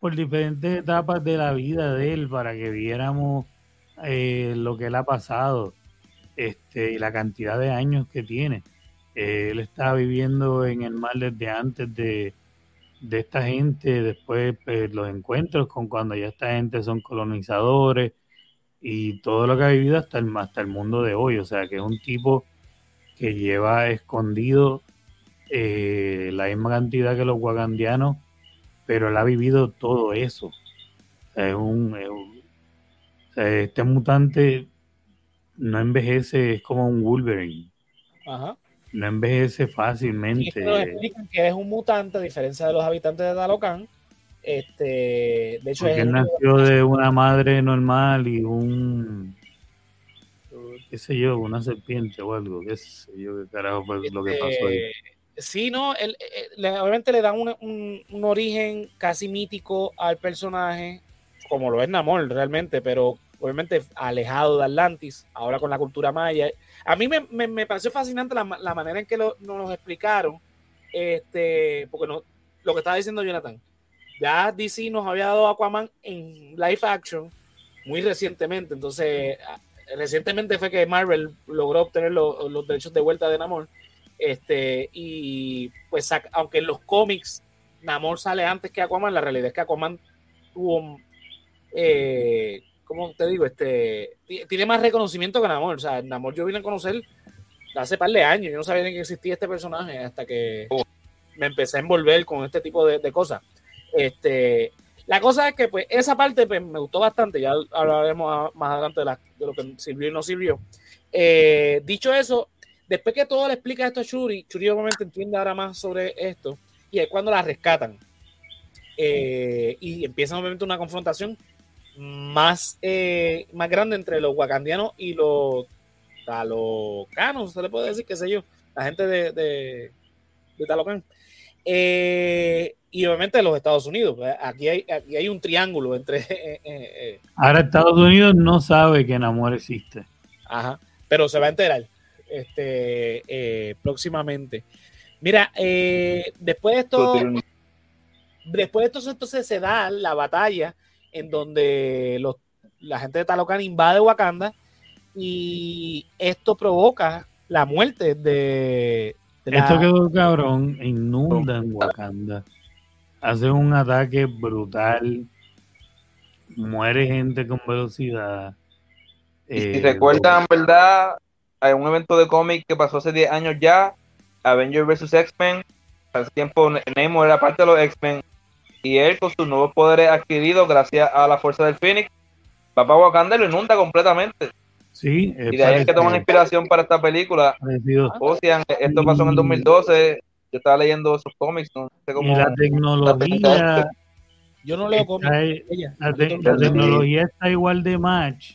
por diferentes etapas de la vida de él para que viéramos eh, lo que él ha pasado este, y la cantidad de años que tiene. Eh, él está viviendo en el mar desde antes de, esta gente, después pues, los encuentros con cuando ya esta gente son colonizadores y todo lo que ha vivido hasta el, hasta el mundo de hoy. O sea, que es un tipo que lleva escondido eh, la misma cantidad que los wagandianos pero él ha vivido todo eso. Es un, este mutante no envejece, es como un Wolverine. Ajá. No envejece fácilmente. Y nos explican que es un mutante, a diferencia de los habitantes de Dalocan. Este, de hecho, Porque él nació de una madre normal y un qué sé yo, una serpiente o algo, qué sé yo, qué carajo fue lo que pasó ahí. Este, Sí, no, eh, obviamente le dan un, origen casi mítico al personaje, como lo es Namor realmente, pero obviamente alejado de Atlantis, ahora con la cultura maya. A mí me, me, pareció fascinante la, manera en que lo, nos explicaron, este, porque no, lo que estaba diciendo Jonathan, ya DC nos había dado Aquaman en live action muy recientemente, entonces recientemente fue que Marvel logró obtener los derechos de vuelta de Namor este, y pues, aunque en los cómics Namor sale antes que Aquaman, la realidad es que Aquaman tuvo, eh, ¿cómo te digo? Este, tiene más reconocimiento que Namor. O sea, Namor yo vine a conocer hace par de años. Yo no sabía ni que existía este personaje hasta que oh. me empecé a envolver con este tipo de, cosas. Este, la cosa es que pues esa parte pues, me gustó bastante, ya hablaremos más adelante de, lo que sirvió y no sirvió. Eh, dicho eso, después que todo le explica esto a Churi, Churi obviamente entiende ahora más sobre esto y es cuando la rescatan. Eh, y empieza obviamente una confrontación más, eh, más grande entre los wakandianos y los talocanos, se le puede decir, qué sé yo, la gente de, de, de Talocan. Eh, y obviamente los Estados Unidos. Aquí hay, aquí hay un triángulo entre. (laughs) Ahora Estados Unidos no sabe que Namor existe. Ajá, pero se va a enterar este, próximamente. Mira, después de esto, después de esto, entonces se da la batalla en donde los, la gente de Talocan invade Wakanda y esto provoca la muerte de... esto quedó cabrón, inunda en Wakanda, hace un ataque brutal, muere gente con velocidad. y si eh, recuerdan, ¿verdad? Hay un evento de cómic que pasó hace 10 años ya, Avengers vs. X-Men, hace tiempo Nemo era parte de los X-Men, y él con sus nuevos poderes adquiridos gracias a la fuerza del Phoenix, va para Wakanda y lo inunda completamente. Sí, y de ahí es que toman inspiración para esta película. Ocean, esto pasó en el 2012, yo estaba leyendo esos cómics, no sé cómo. Y la tecnología... Yo no leo cómics. La, la, tecnología está igual de match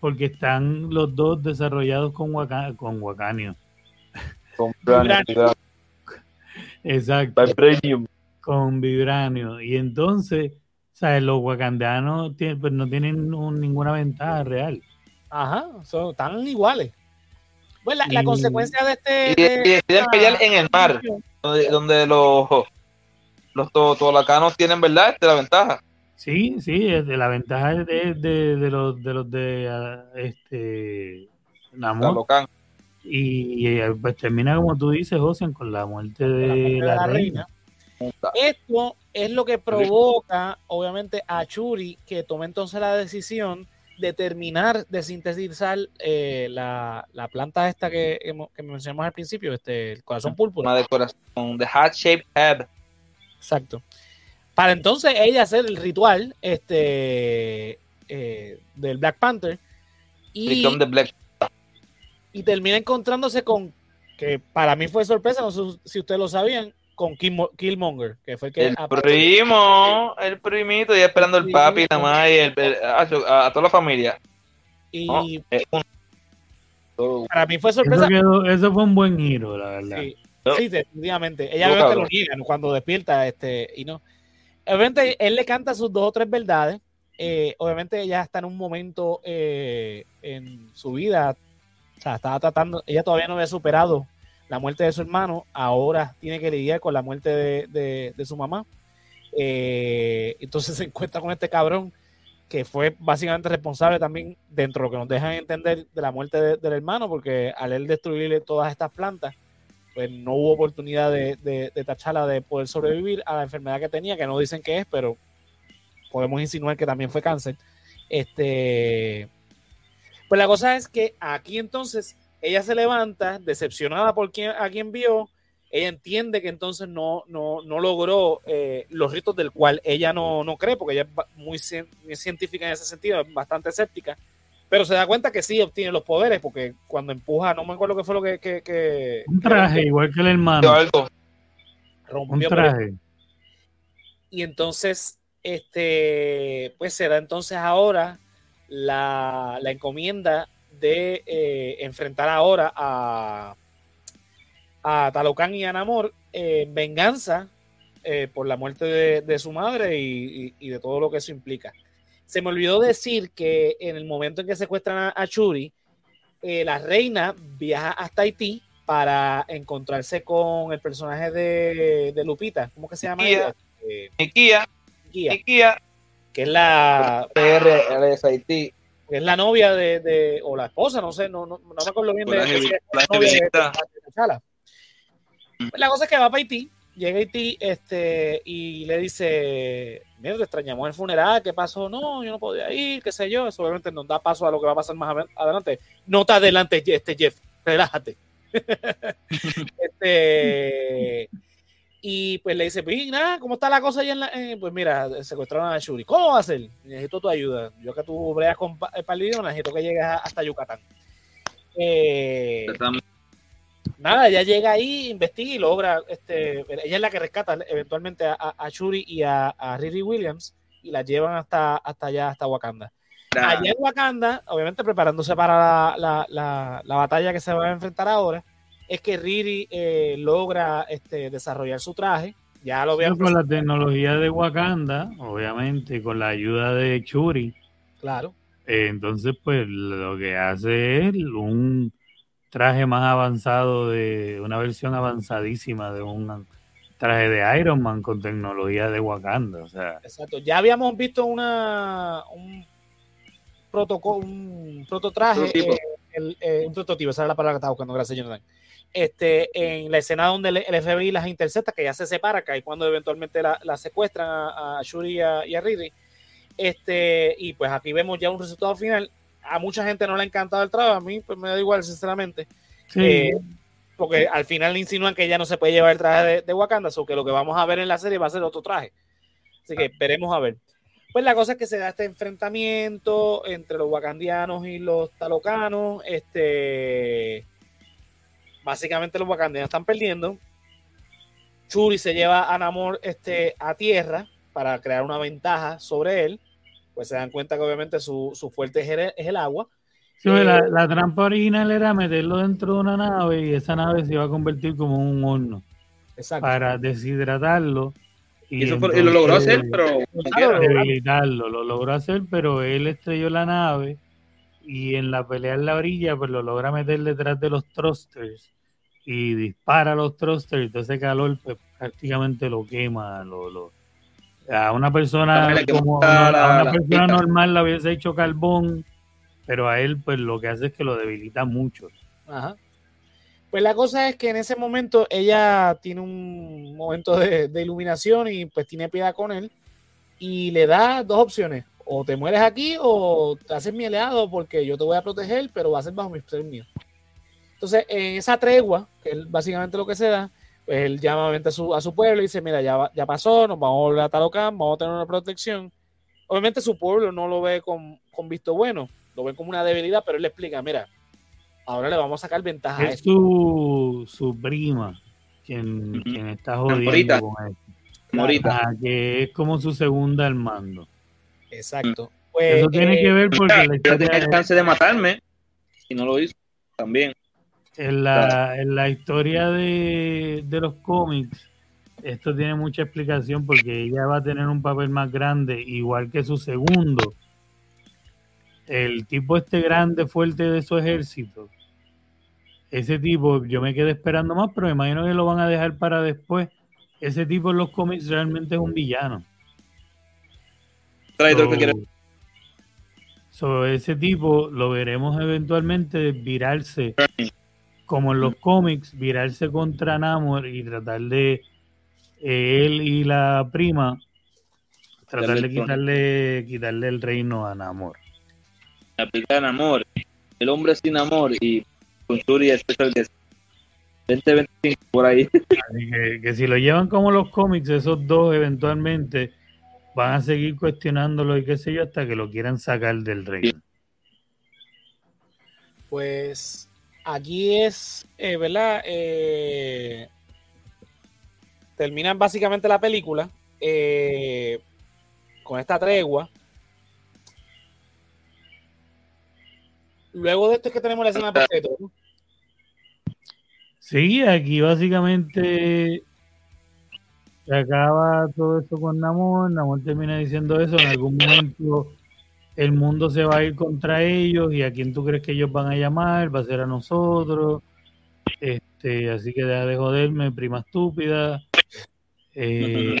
porque están los dos desarrollados con, Waka, con Wakanio. Con (laughs) Exacto con vibranio. Y entonces, ¿sabes? Los wakandianos pues, no tienen ninguna ventaja real. Ajá, son tan iguales. Bueno, la, consecuencia de este. Y, deciden pelear en el mar, donde, los, los tolacanos tienen, ¿verdad? Este, la ventaja. Sí, sí, de la ventaja de, de, de, los de los de ah, este Namor. Y, y, pues termina como tú dices, José, con la muerte de la, reina. Esto es lo que provoca, obviamente, a Churi que tome entonces la decisión de terminar de sintetizar eh, la, planta esta que, que, mencionamos al principio, este, el corazón púrpura. de corazón, the heart shaped head. Exacto. Para entonces ella hacer el ritual este, eh, del Black Panther y, y termina encontrándose con, que para mí fue sorpresa, no sé si ustedes lo sabían, con Killmonger, que fue que... El primo, el primito, y esperando el papi, la mamá y a, toda la familia. Y para mí fue sorpresa. Eso, fue un buen giro, la verdad. Sí, definitivamente. Ella obviamente lo niega cuando despierta, este, y no. Obviamente él le canta sus dos o tres verdades. Eh, obviamente ella está en un momento eh, en su vida, o sea, estaba tratando, ella todavía no había superado la muerte de su hermano, ahora tiene que lidiar con la muerte de, su mamá. Eh, entonces se encuentra con este cabrón que fue básicamente responsable también dentro de lo que nos dejan entender de la muerte del hermano, porque al él destruirle todas estas plantas, pues no hubo oportunidad de, de, tacharla de poder sobrevivir a la enfermedad que tenía, que no dicen qué es, pero podemos insinuar que también fue cáncer. Este, pues la cosa es que aquí entonces ella se levanta decepcionada por quien, a quien vio. Ella entiende que entonces no, no, no logró eh, los ritos del cual ella no, no, cree, porque ella es muy, científica en ese sentido, es bastante escéptica, pero se da cuenta que sí obtiene los poderes, porque cuando empuja, no me acuerdo qué fue lo que... que, un traje, igual que el hermano. Rompió un traje. Y entonces, este, pues se da entonces ahora la, la encomienda de eh, enfrentar ahora a, a Talocan y a Namor en venganza eh, por la muerte de, su madre y, de todo lo que eso implica. Se me olvidó decir que en el momento en que secuestran a, Churi, eh, la reina viaja hasta Haití para encontrarse con el personaje de, Lupita. ¿Cómo que se llama? Nikia. Que es la... PR Haití es la novia de, de, o la esposa, no sé, no, no, no me acuerdo bien de, la, la, la cosa es que va para Haití, llega a Haití este, y le dice, mira, te extrañamos el funeral, ¿qué pasó? No, yo no podía ir, qué sé yo, eso obviamente nos da paso a lo que va a pasar más adelante. No te adelante, este Jeff, relájate. (laughs) este, Y pues le dice, pues nada, ¿cómo está la cosa allá en la... pues mira, secuestraron a Shuri. ¿Cómo va a ser? Necesito tu ayuda. Yo que tú breas con el palillo, necesito que llegues hasta Yucatán. Eh, nada, ella llega ahí, investiga y logra, este, ella es la que rescata eventualmente a, a Shuri y a, a, Riri Williams y la llevan hasta, hasta allá, hasta Wakanda. Allá en Wakanda, obviamente preparándose para la, la, la, batalla que se va a enfrentar ahora, es que Riri eh, logra este, desarrollar su traje. Ya lo veo. Con la tecnología de Wakanda, obviamente, con la ayuda de Shuri. Claro. Eh, entonces, pues lo que hace es un traje más avanzado de una versión avanzadísima de un traje de Iron Man con tecnología de Wakanda. O sea. Exacto. Ya habíamos visto una un protocolo, un prototraje, prototipo. Eh, eh, un prototipo, esa es la palabra que estaba buscando, gracias Jonathan. Este, en la escena donde el, FBI las intercepta, que ya se separa, que ahí cuando eventualmente la, la secuestran a, a Shuri y a, y a Riri. Este, y pues aquí vemos ya un resultado final a mucha gente no le ha encantado el trabajo, a mí pues me da igual, sinceramente. Eh, porque al final insinúan que ya no se puede llevar el traje de, Wakanda, o que lo que vamos a ver en la serie va a ser otro traje. Así que veremos a ver. Pues la cosa es que se da este enfrentamiento entre los wakandianos y los talocanos. Este, básicamente los wakandianos están perdiendo. Churi se lleva a Namor este, a tierra para crear una ventaja sobre él pues se dan cuenta que obviamente su, fuerte es el, agua. Sí, la, eh, la, trampa original era meterlo dentro de una nave y esa nave se iba a convertir como un horno. Exacto. Para deshidratarlo. Y, eso lo logró hacer, pero. Debilitarlo, lo logró hacer, pero él estrelló la nave y en la pelea en la orilla, pues lo logra meter detrás de los thrusters y dispara a los thrusters. Y entonces calor pues, prácticamente lo quema, lo, lo, a una persona como a una persona normal le hubiese hecho carbón, pero a él pues lo que hace es que lo debilita mucho. Ajá. Pues la cosa es que en ese momento ella tiene un momento de, iluminación y pues tiene piedad con él y le da dos opciones. O te mueres aquí o te haces mi aliado porque yo te voy a proteger, pero va a ser bajo mi mío. Entonces, en esa tregua, que es básicamente lo que se da, pues él llama a su, a su pueblo y dice, mira, ya, ya pasó, nos vamos a volver a Talocán, vamos a tener una protección. Obviamente su pueblo no lo ve con, visto bueno, lo ve como una debilidad, pero él le explica, mira, ahora le vamos a sacar ventaja es Su, su prima quien, quien está jodiendo con esto. Morita. que es como su segunda al mando. Exacto. Pues, Eso tiene que ver porque la tenía el chance de matarme y no lo hizo también. En la, en la historia de, de los cómics, esto tiene mucha explicación porque ella va a tener un papel más grande, igual que su segundo. El tipo este grande, fuerte de su ejército, ese tipo, yo me quedé esperando más, pero me imagino que lo van a dejar para después. Ese tipo en los cómics realmente es un villano. so, ese tipo lo veremos eventualmente virarse como en los cómics, virarse contra Namor y tratar de eh, él y la prima tratar de quitarle, quitarle el reino a Namor. Aplicar Namor, el hombre sin amor y con Shuri especial de 2025 por ahí. (laughs) que, que si lo llevan como los cómics, esos dos eventualmente van a seguir cuestionándolo y qué sé yo hasta que lo quieran sacar del reino. Pues aquí es, eh, ¿verdad? Eh, terminan básicamente la película eh, con esta tregua. Luego de esto es que tenemos la escena de Sí, aquí básicamente se acaba todo esto con Namor. Namor termina diciendo eso. En algún momento el mundo se va a ir contra ellos y a quién tú crees que ellos van a llamar, va a ser a nosotros. Este, así que deja de joderme, prima estúpida. Eh,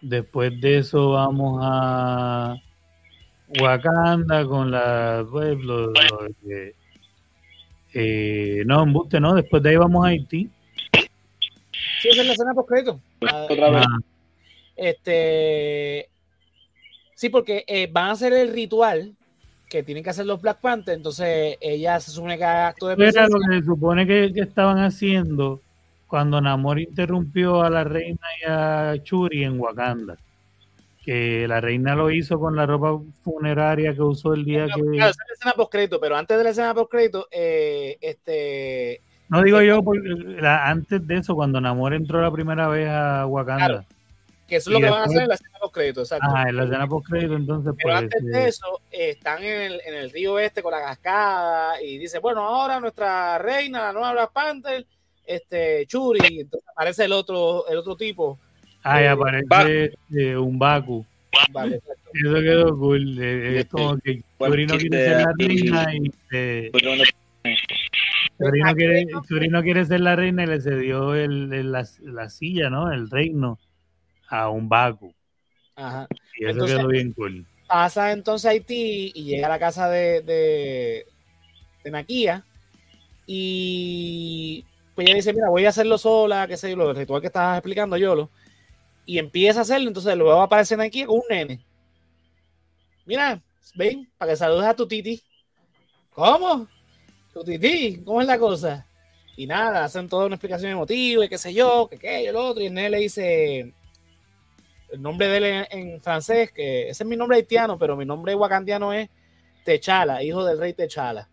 después de eso vamos a Wakanda con la pues, eh, no, embuste, no, después de ahí vamos a Haití. Sí, esa es la escena post Otra vez. Ah. Este, Sí, porque eh, van a hacer el ritual que tienen que hacer los Black Panther, entonces ella se supone que haga acto de Era lo que se supone que, estaban haciendo cuando Namor interrumpió a la reina y a Churi en Wakanda. Que la reina lo hizo con la ropa funeraria que usó el día que. Claro, esa es la escena postcrédito, pero antes de la escena postcrédito, eh, este. No digo yo, porque antes de eso, cuando Namor entró la primera vez a Wakanda. Que eso es lo que van a hacer en la escena postcrédito, exacto. Ah, en la escena postcrédito, entonces. Pero pues, antes de eso, están en el, en el río este con la cascada y dice: Bueno, ahora nuestra reina, la nueva Black Panther este Churi, entonces aparece el otro, el otro tipo. Ah, eh, aparece eh, un Baku. Eso quedó cool. Eh, es como que Churi no quiere ser la reina y Churi, no quiere, Churi no quiere ser la reina y le cedió el, el la, la, silla, ¿no? El reino a un Baku. Ajá. Y eso quedó bien cool. Pasa entonces a Haití y llega a la casa de, de, de Nakia y pues ella dice, mira, voy a hacerlo sola, qué sé yo, lo del ritual que estabas explicando, Yolo. Y empieza a hacerlo, entonces luego aparecer aquí con un nene. Mira, ven, para que saludes a tu titi. ¿Cómo? Tu titi, ¿cómo es la cosa? Y nada, hacen toda una explicación emotiva, y qué sé yo, que qué, el otro, y el nene le dice el nombre de él en, francés, que ese es mi nombre haitiano, pero mi nombre wakandiano es Techala, hijo del rey Techala.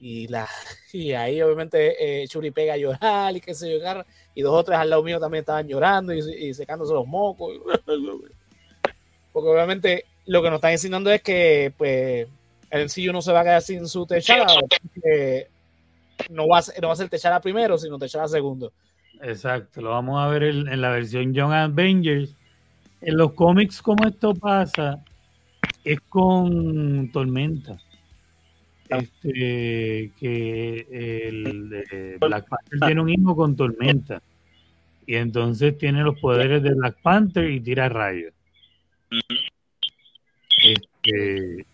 Y, la, (laughs) y ahí obviamente eh, Churi pega a llorar y qué sé yo, y dos o tres al lado mío también estaban llorando y, secándose los mocos. (laughs) Porque obviamente lo que nos están enseñando es que pues el sí no se va a quedar sin su techada, no va a no va a ser techada primero, sino techada segundo. Exacto, lo vamos a ver en, en la versión Young Avengers. En los cómics, como esto pasa, es con Tormenta este, que el Black Panther tiene un hijo con tormenta y entonces tiene los poderes de Black Panther y tira rayos. Este,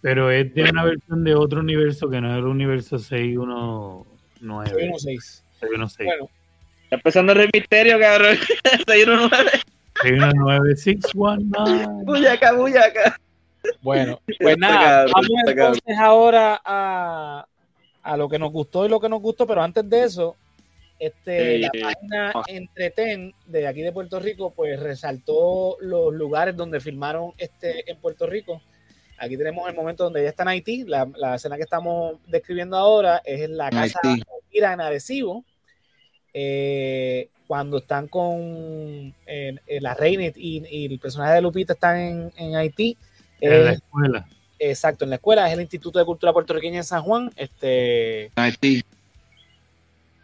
pero es de una versión de otro universo que no es el universo 619. 616. 616. Bueno, está empezando el misterio, cabrón. 619. 619, 619. Buyaca, buyaca. Bueno, (laughs) pues nada, vamos entonces ahora a, a, lo que nos gustó y lo que nos gustó, pero antes de eso, este, la página. Entreten de aquí de Puerto Rico, pues resaltó los lugares donde filmaron este en Puerto Rico. Aquí tenemos el momento donde ya está en Haití. La, la escena que estamos describiendo ahora es en la casa Ira en Arecibo. Eh, cuando están con la reina y, y, el personaje de Lupita están en, en Haití en la escuela. Exacto, en la escuela, es el Instituto de Cultura Puertorriqueña en San Juan. Este, Haití.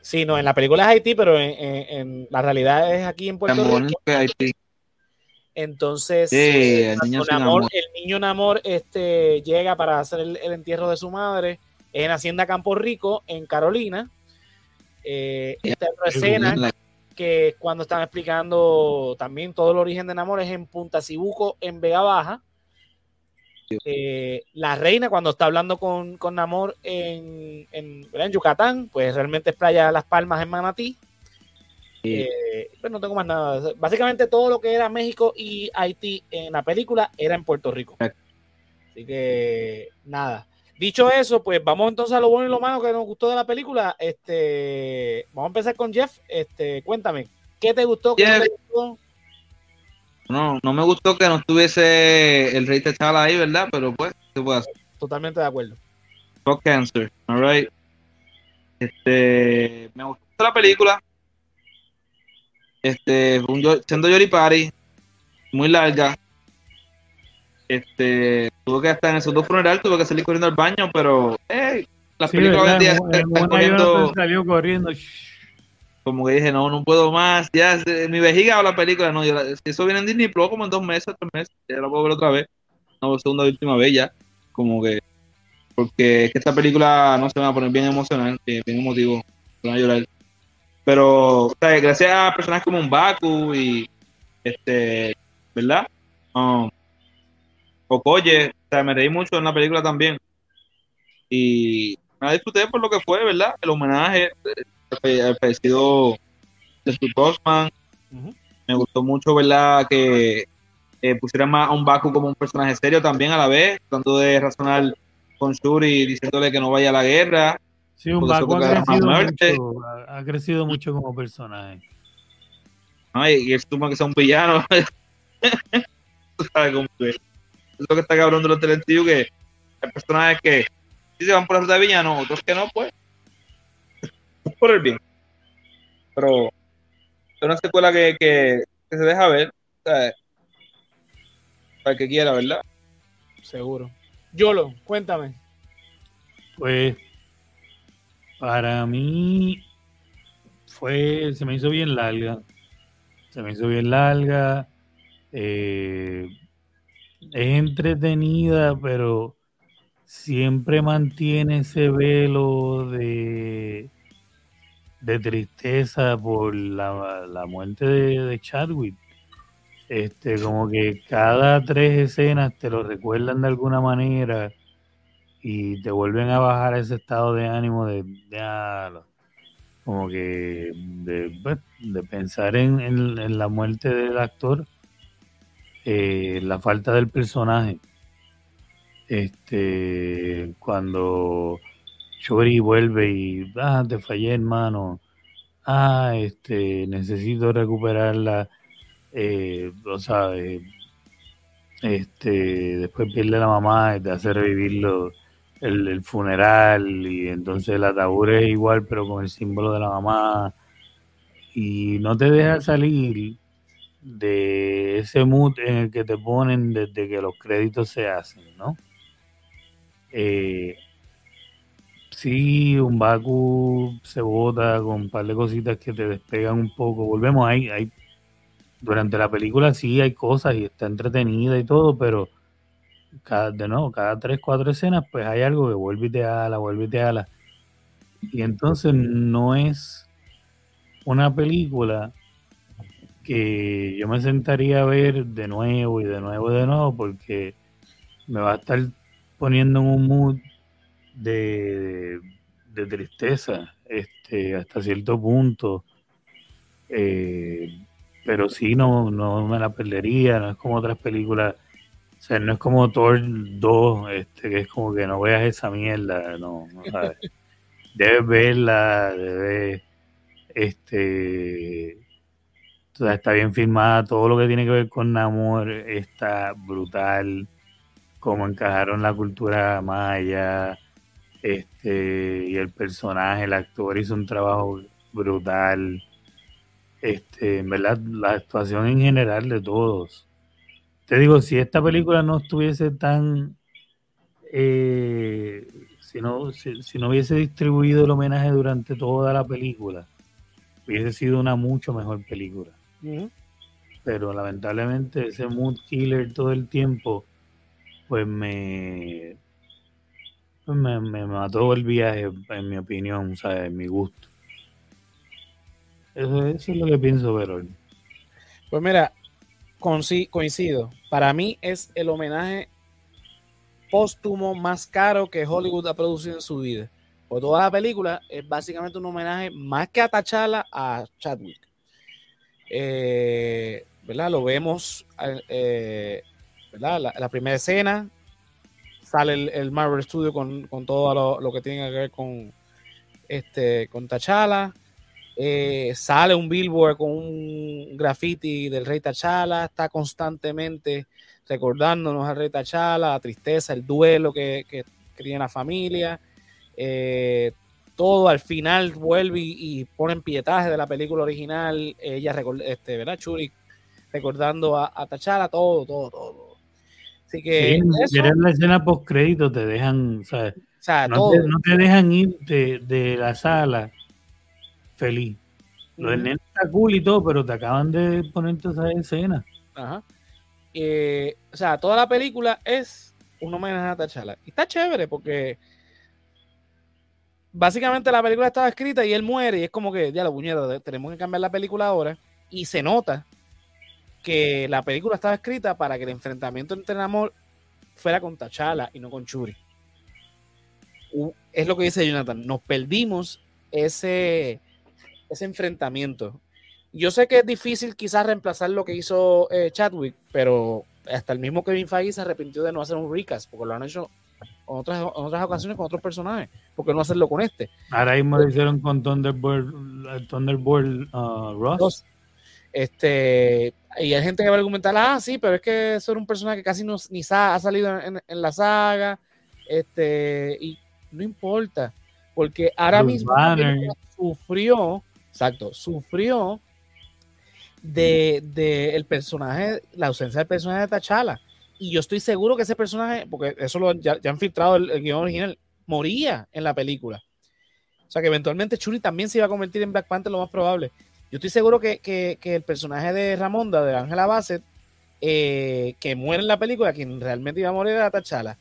Sí, no, en la película es Haití, pero en, la realidad es aquí en Puerto Rico. Haití. Entonces, eh, el, niño Namor, este, llega para hacer el, entierro de su madre en Hacienda Campo Rico, en Carolina. Eh, esta escena que cuando están explicando también todo el origen de Namor es en Punta Cibuco, en Vega Baja. Eh, la reina cuando está hablando con, con Namor en, en, Yucatán, pues realmente es Playa Las Palmas en Manatí. Eh, pues no tengo más nada. Básicamente todo lo que era México y Haití en la película era en Puerto Rico. Así que nada. Dicho eso, pues vamos entonces a lo bueno y lo malo que nos gustó de la película. Este, vamos a empezar con Jeff. Este, cuéntame, ¿qué te gustó? ¿Qué te gustó? No, no me gustó que no estuviese el rey T'Challa ahí, ¿verdad? Pero pues, ¿qué puede hacer? Totalmente de acuerdo. Fuck cancer, alright. Este, me gustó la película. Este, un, siendo Yori Party, muy larga. Este, tuve que estar en esos dos funerales, tuve que salir corriendo al baño, pero, hey, las películas hoy en día están corriendo. Salió corriendo como que dije, no, no puedo más, ya, mi vejiga o la película, no, yo, si eso viene en Disney Plus como en dos meses, tres meses, ya lo puedo ver otra vez, no, segunda y última vez ya, como que, porque es que esta película no se va a poner bien emocional, bien, emotivo, van a llorar, pero, o sea, gracias a personas como un Baku y, este, ¿verdad? Um, Okoye, o sea, me reí mucho en la película también, y me disfruté por lo que fue, ¿verdad? El homenaje, el fallecido de su Bosman. Me gustó mucho, ¿verdad? Que eh, pusiera más a un Baku como un personaje serio también a la vez, tratando de razonar con Shuri diciéndole que no vaya a la guerra. Sí, un Baku ha crecido, mucho, ha, crecido mucho como personaje. Ay, y es que sea un villano. (laughs) ¿Sabes cómo es? Es lo que está cabrón de los talentillos que hay personajes que sí se van por la ruta de villano, otros que no, pues. (laughs) por el bien. Pero es una secuela que, que, que se deja ver. ¿sabes? Para el que quiera, ¿verdad? Seguro. Yolo, cuéntame. Pues para mí fue, se me hizo bien larga. Se me hizo bien larga. Eh, es entretenida, pero siempre mantiene ese velo de, de tristeza por la, muerte de, de, Chadwick. Este, como que cada tres escenas te lo recuerdan de alguna manera y te vuelven a bajar ese estado de ánimo de, como que de, pues, pensar en, la muerte del actor, eh, la falta del personaje. Este, cuando Chori vuelve y, ah, te fallé, hermano. Ah, este, necesito recuperarla. Eh, o sea, eh, este, después pierde la mamá y te hace revivirlo el, funeral y entonces el ataúd es igual pero con el símbolo de la mamá y no te deja salir de ese mood en el que te ponen desde que los créditos se hacen, ¿no? Eh, sí, un Baku se bota con un par de cositas que te despegan un poco. Volvemos ahí, hay, durante la película sí hay cosas y está entretenida y todo, pero cada, de nuevo, cada tres, cuatro escenas, pues hay algo que vuelve y te ala, vuelve y te ala. Y entonces no es una película que yo me sentaría a ver de nuevo y de nuevo y de nuevo porque me va a estar poniendo en un mood de, de, tristeza este, hasta cierto punto. Eh, pero sí, no, no me la perdería, no es como otras películas o sea, no es como Thor 2, este, que es como que no veas esa mierda, no, no sabes. (laughs) debes verla, debes, este, o sea, está bien filmada, todo lo que tiene que ver con Namor está brutal, como encajaron la cultura maya, este, y el personaje, el actor hizo un trabajo brutal, este, en verdad, la actuación en general de todos, te digo, si esta película no estuviese tan. Eh, si, no, si, no hubiese distribuido el homenaje durante toda la película, hubiese sido una mucho mejor película. Pero lamentablemente ese mood killer todo el tiempo, pues me, pues me, mató el viaje, en mi opinión, o sea, en mi gusto. Eso, eso es lo que pienso ver hoy. Pues mira, coincido. Para mí es el homenaje póstumo más caro que Hollywood ha producido en su vida. Por toda la película es básicamente un homenaje más que a Tachala a Chadwick. Eh, ¿Verdad? Lo vemos, eh, ¿verdad? La, primera escena sale el, Marvel Studio con, todo lo, lo, que tiene que ver con, este, con T'Challa. Eh, sale un billboard con un graffiti del rey Tachala, está constantemente recordándonos al rey Tachala, la tristeza, el duelo que, que, tiene la familia. Eh, todo al final vuelve y, pone en pietaje de la película original, ella, este, ¿verdad? Churi recordando a, a Tachala, todo, todo, todo. Así que. la escena post crédito, te dejan, no, Te, dejan ir de, de la sala feliz. Lo del nene está cool y todo, pero te acaban de poner toda esa escena. Ajá. Eh, o sea, toda la película es un homenaje a Tachala. Y está chévere porque básicamente la película estaba escrita y él muere y es como que, ya la puñeta, tenemos que cambiar la película ahora. Y se nota que la película estaba escrita para que el enfrentamiento entre Namor fuera con Tachala y no con Churi. Es lo que dice Jonathan. Nos perdimos ese ese enfrentamiento. Yo sé que es difícil quizás reemplazar lo que hizo eh, Chadwick, pero hasta el mismo Kevin Feige se arrepintió de no hacer un recast, porque lo han hecho otras, otras ocasiones con otros personajes. ¿Por qué no hacerlo con este? Ahora mismo lo hicieron con Thunderbolt, Thunderbolt uh, Ross. Este, y hay gente que va a argumentar, ah, sí, pero es que eso era un personaje que casi no, ni ha salido en, la saga. Este, y no importa, porque ahora mismo sufrió, exacto, sufrió de, de, el personaje, la ausencia del personaje de T'Challa. Y yo estoy seguro que ese personaje, porque eso lo, ya, han filtrado el, guion original, moría en la película. O sea que eventualmente Churi también se iba a convertir en Black Panther, lo más probable. Yo estoy seguro que, que, el personaje de Ramonda, de Angela Bassett, eh, que muere en la película, quien realmente iba a morir era T'Challa.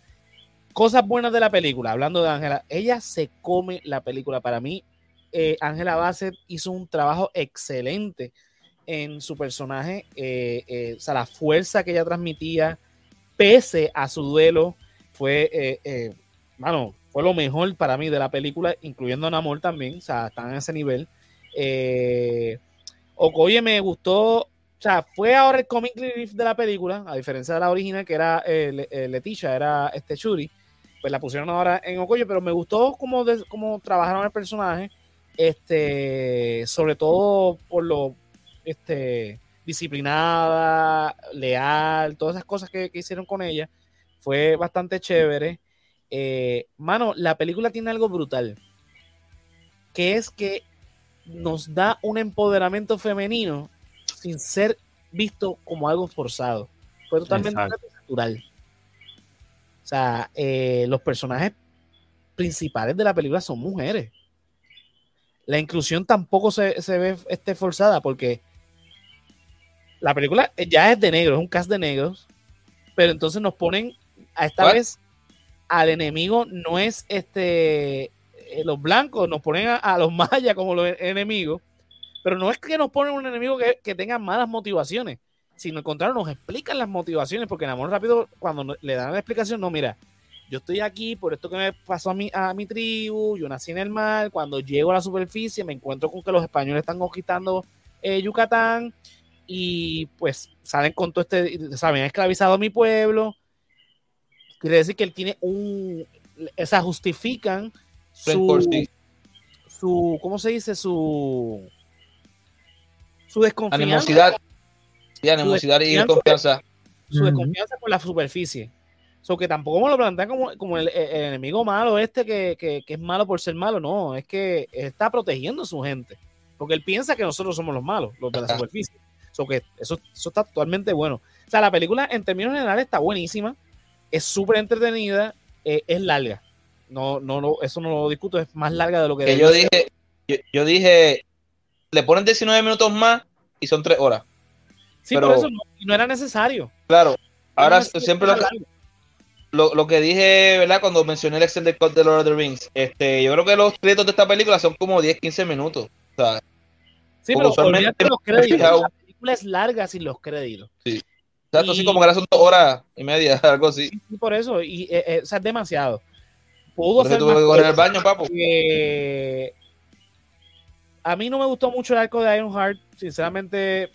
Cosas buenas de la película, hablando de Angela, ella se come la película. Para mí, eh, Angela Bassett hizo un trabajo excelente en su personaje, eh, o sea, la fuerza que ella transmitía, pese a su duelo, fue, eh, bueno, fue lo mejor para mí de la película, incluyendo Namor también, o sea, están en ese nivel. Okoye me gustó, o sea, fue ahora el comic relief de la película, a diferencia de la original que era Leticia, era este Shuri, pues la pusieron ahora en Okoye, pero me gustó cómo, cómo trabajaron el personaje, este, sobre todo por lo este, disciplinada, leal, todas esas cosas que, hicieron con ella, fue bastante chévere. Eh, mano, la película tiene algo brutal, que es que nos da un empoderamiento femenino sin ser visto como algo forzado. Fue totalmente natural. O sea, eh, los personajes principales de la película son mujeres. La inclusión tampoco se, ve este, forzada porque la película ya es de negros, es un cast de negros, pero entonces nos ponen a esta vez al enemigo no es este eh, los blancos, nos ponen a, los (laughs) mayas como los enemigos, pero no es que nos ponen un enemigo que, que tenga malas motivaciones, sino al contrario, nos explican las motivaciones, porque en Amor Rápido, cuando le dan la explicación, no, mira, yo estoy aquí por esto que me pasó a mi, a mi tribu, yo nací en el mar, cuando llego a la superficie me encuentro con que los españoles están conquistando eh, Yucatán, y pues salen con todo este, saben, han esclavizado a mi pueblo. Quiere decir que él tiene un, esa justifican su, su, ¿cómo se dice? Su, su desconfianza. Animosidad. Sí, animosidad y desconfianza. Su desconfianza con la superficie. So que tampoco me lo plantean como, como el, enemigo malo este que, que, que, es malo por ser malo, no, es que está protegiendo a su gente, porque él piensa que nosotros somos los malos, los de la superficie que eso, eso está totalmente bueno. O sea, la película en términos generales está buenísima, es súper entretenida, eh, es larga. No, no, no, eso no lo discuto, es más larga de lo que... yo dije, yo, dije, le ponen 19 minutos más y son 3 horas. Sí, pero eso no, era necesario. Claro, ahora siempre lo, lo, que dije, ¿verdad? Cuando mencioné el Extended Cut de Lord of the Rings, este, yo creo que los créditos de esta película son como 10, 15 minutos. O sea, sí, pero los (laughs) créditos es larga sin los créditos. Sí. Exacto, así como que son dos horas y media, (laughs) algo así. Y por eso, y, eh, eh, o sea, es demasiado. Pudo ser más que el baño, papo. a mí no me gustó mucho el arco de Ironheart. Sinceramente,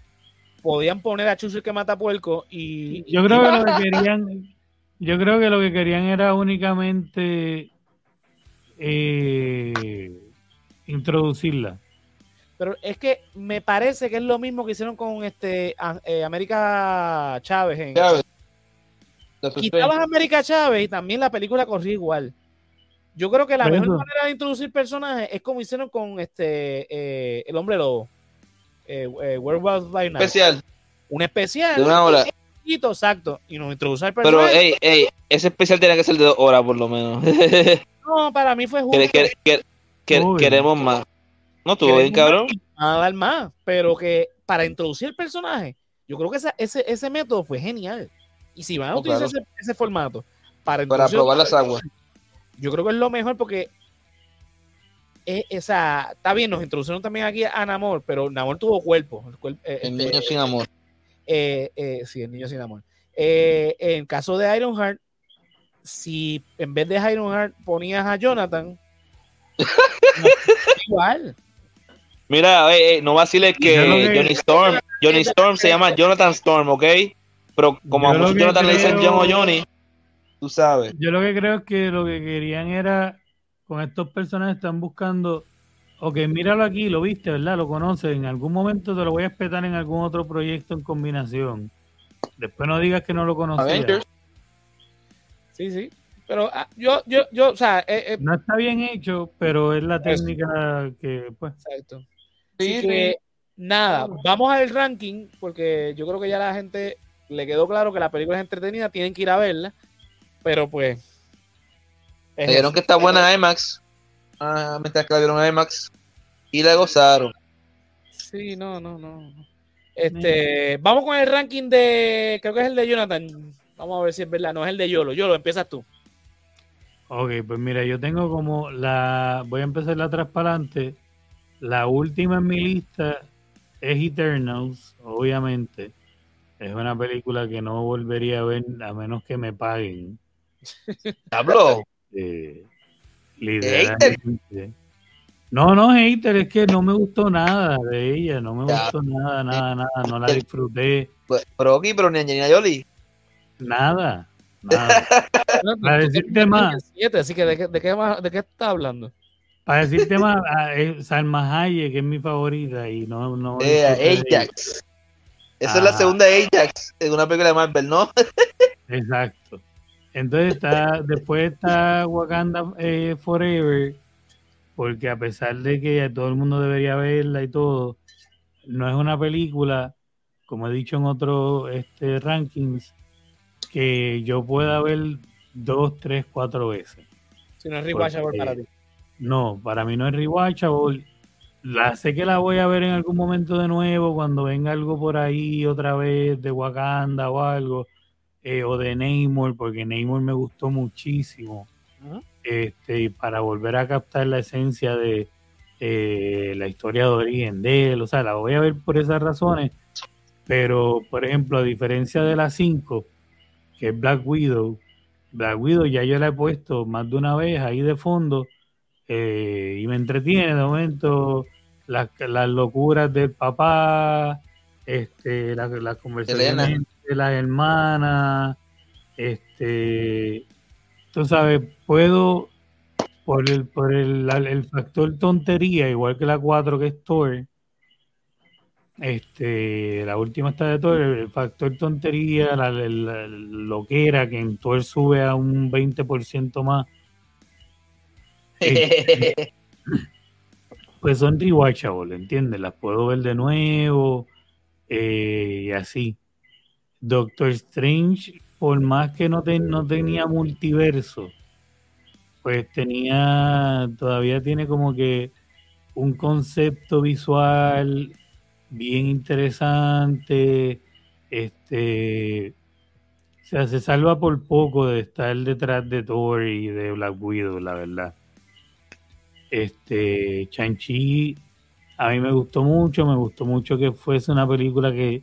podían poner a Chucho que mata puerco y. Yo creo que lo que (laughs) querían. Yo creo que lo que querían era únicamente eh, introducirla. Pero es que me parece que es lo mismo que hicieron con este eh, América Chávez. En, Chávez. Quitabas América Chávez y también la película corría igual. Yo creo que la mejor manera de introducir personajes es como hicieron con este eh, el hombre lobo. Eh, eh Especial. Un especial. De una hora. Exacto. Y nos introduce al personaje. Pero, ey, ey, ese especial tiene que ser de dos horas por lo menos. (laughs) no, para mí fue justo. queremos más. No, tuvo bien, cabrón. A dar más, pero que para introducir el personaje, yo creo que ese, ese, método fue genial. Y si van a utilizar ese, formato para, para probar las aguas, yo creo que es lo mejor porque esa, está bien, nos introdujeron también aquí a Namor, pero Namor tuvo cuerpo. El, eh, este, niño sin amor. Eh, eh, sí, el niño sin amor. en el caso de Ironheart, si en vez de Ironheart ponías a Jonathan, (laughs) igual. Mira, no vaciles que, que Johnny Storm, Johnny Storm se llama Jonathan Storm, ¿ok? Pero como a muchos Jonathan le dicen John o Johnny, tú sabes. Yo lo que creo es que lo que querían era, con estos personajes están buscando, ok, míralo aquí, lo viste, ¿verdad? Lo conoces, en algún momento te lo voy a espetar en algún otro proyecto en combinación. Después no digas que no lo conocías. Sí, sí. Pero ah, yo, yo, yo, o sea, eh, eh, no está bien hecho, pero es la técnica que, pues. Exacto. Sí, que, nada, vamos al ranking, porque yo creo que ya la gente le quedó claro que la película es entretenida, tienen que ir a verla, pero pues. Dijeron que está buena en IMAX, ah, mientras que la vieron en IMAX, y la gozaron. Sí, no, no, no. Este, vamos con el ranking de, creo que es el de Jonathan. Vamos a ver si es verdad, no es el de Yolo. Yolo, empiezas tú. Ok, pues mira, yo tengo como la. Voy a empezar la atrás para adelante. La última en mi lista es Eternals, obviamente. Es una película que no volvería a ver a menos que me paguen. (laughs) ¿Habló? Eh, no, no, hater, es que no me gustó nada de ella, no me gustó nada, nada, nada, no la disfruté. Pues, pero aquí, pero ni Angelina Jolie. Nada. (laughs) Para decirte más. así que ¿de qué, de qué, de qué estás hablando? Para decirte más, eh, Salma Hayek, que es mi favorita, y no. no eh, Ajax. Esa es la segunda Ajax en una película de Marvel, ¿no? (laughs) Exacto. Entonces está, después está Wakanda eh, Forever, porque a pesar de que todo el mundo debería verla y todo, no es una película, como he dicho en otros este, rankings, que yo pueda ver dos, tres, cuatro veces. Si no es rewatchable para ti. No, para mí no es rewatchable. La sé que la voy a ver en algún momento de nuevo cuando venga algo por ahí otra vez de Wakanda o algo eh, o de Namor porque Namor me gustó muchísimo. Este, para volver a captar la esencia de eh, la historia de origen de él, o sea, la voy a ver por esas razones, pero por ejemplo, a diferencia de las 5, que es Black Widow. Black Widow ya yo la he puesto más de una vez ahí de fondo eh, y me entretiene de momento las, locuras del papá, este, las conversaciones de las hermanas, este, tú sabes, puedo por el, por el, el factor tontería, igual que la 4 que es Thor, este, la última está de todo, el factor tontería, la, lo que era que en Thor sube a un 20% más. (laughs) Pues son rewatchable, ¿entiendes? Las puedo ver de nuevo eh, y así. Doctor Strange, por más que no, no tenía multiverso, pues tenía, todavía tiene como que un concepto visual bien interesante. Este, o sea, se salva por poco de estar detrás de Thor y de Black Widow, la verdad. Este, Chanchi a mí me gustó mucho, me gustó mucho que fuese una película que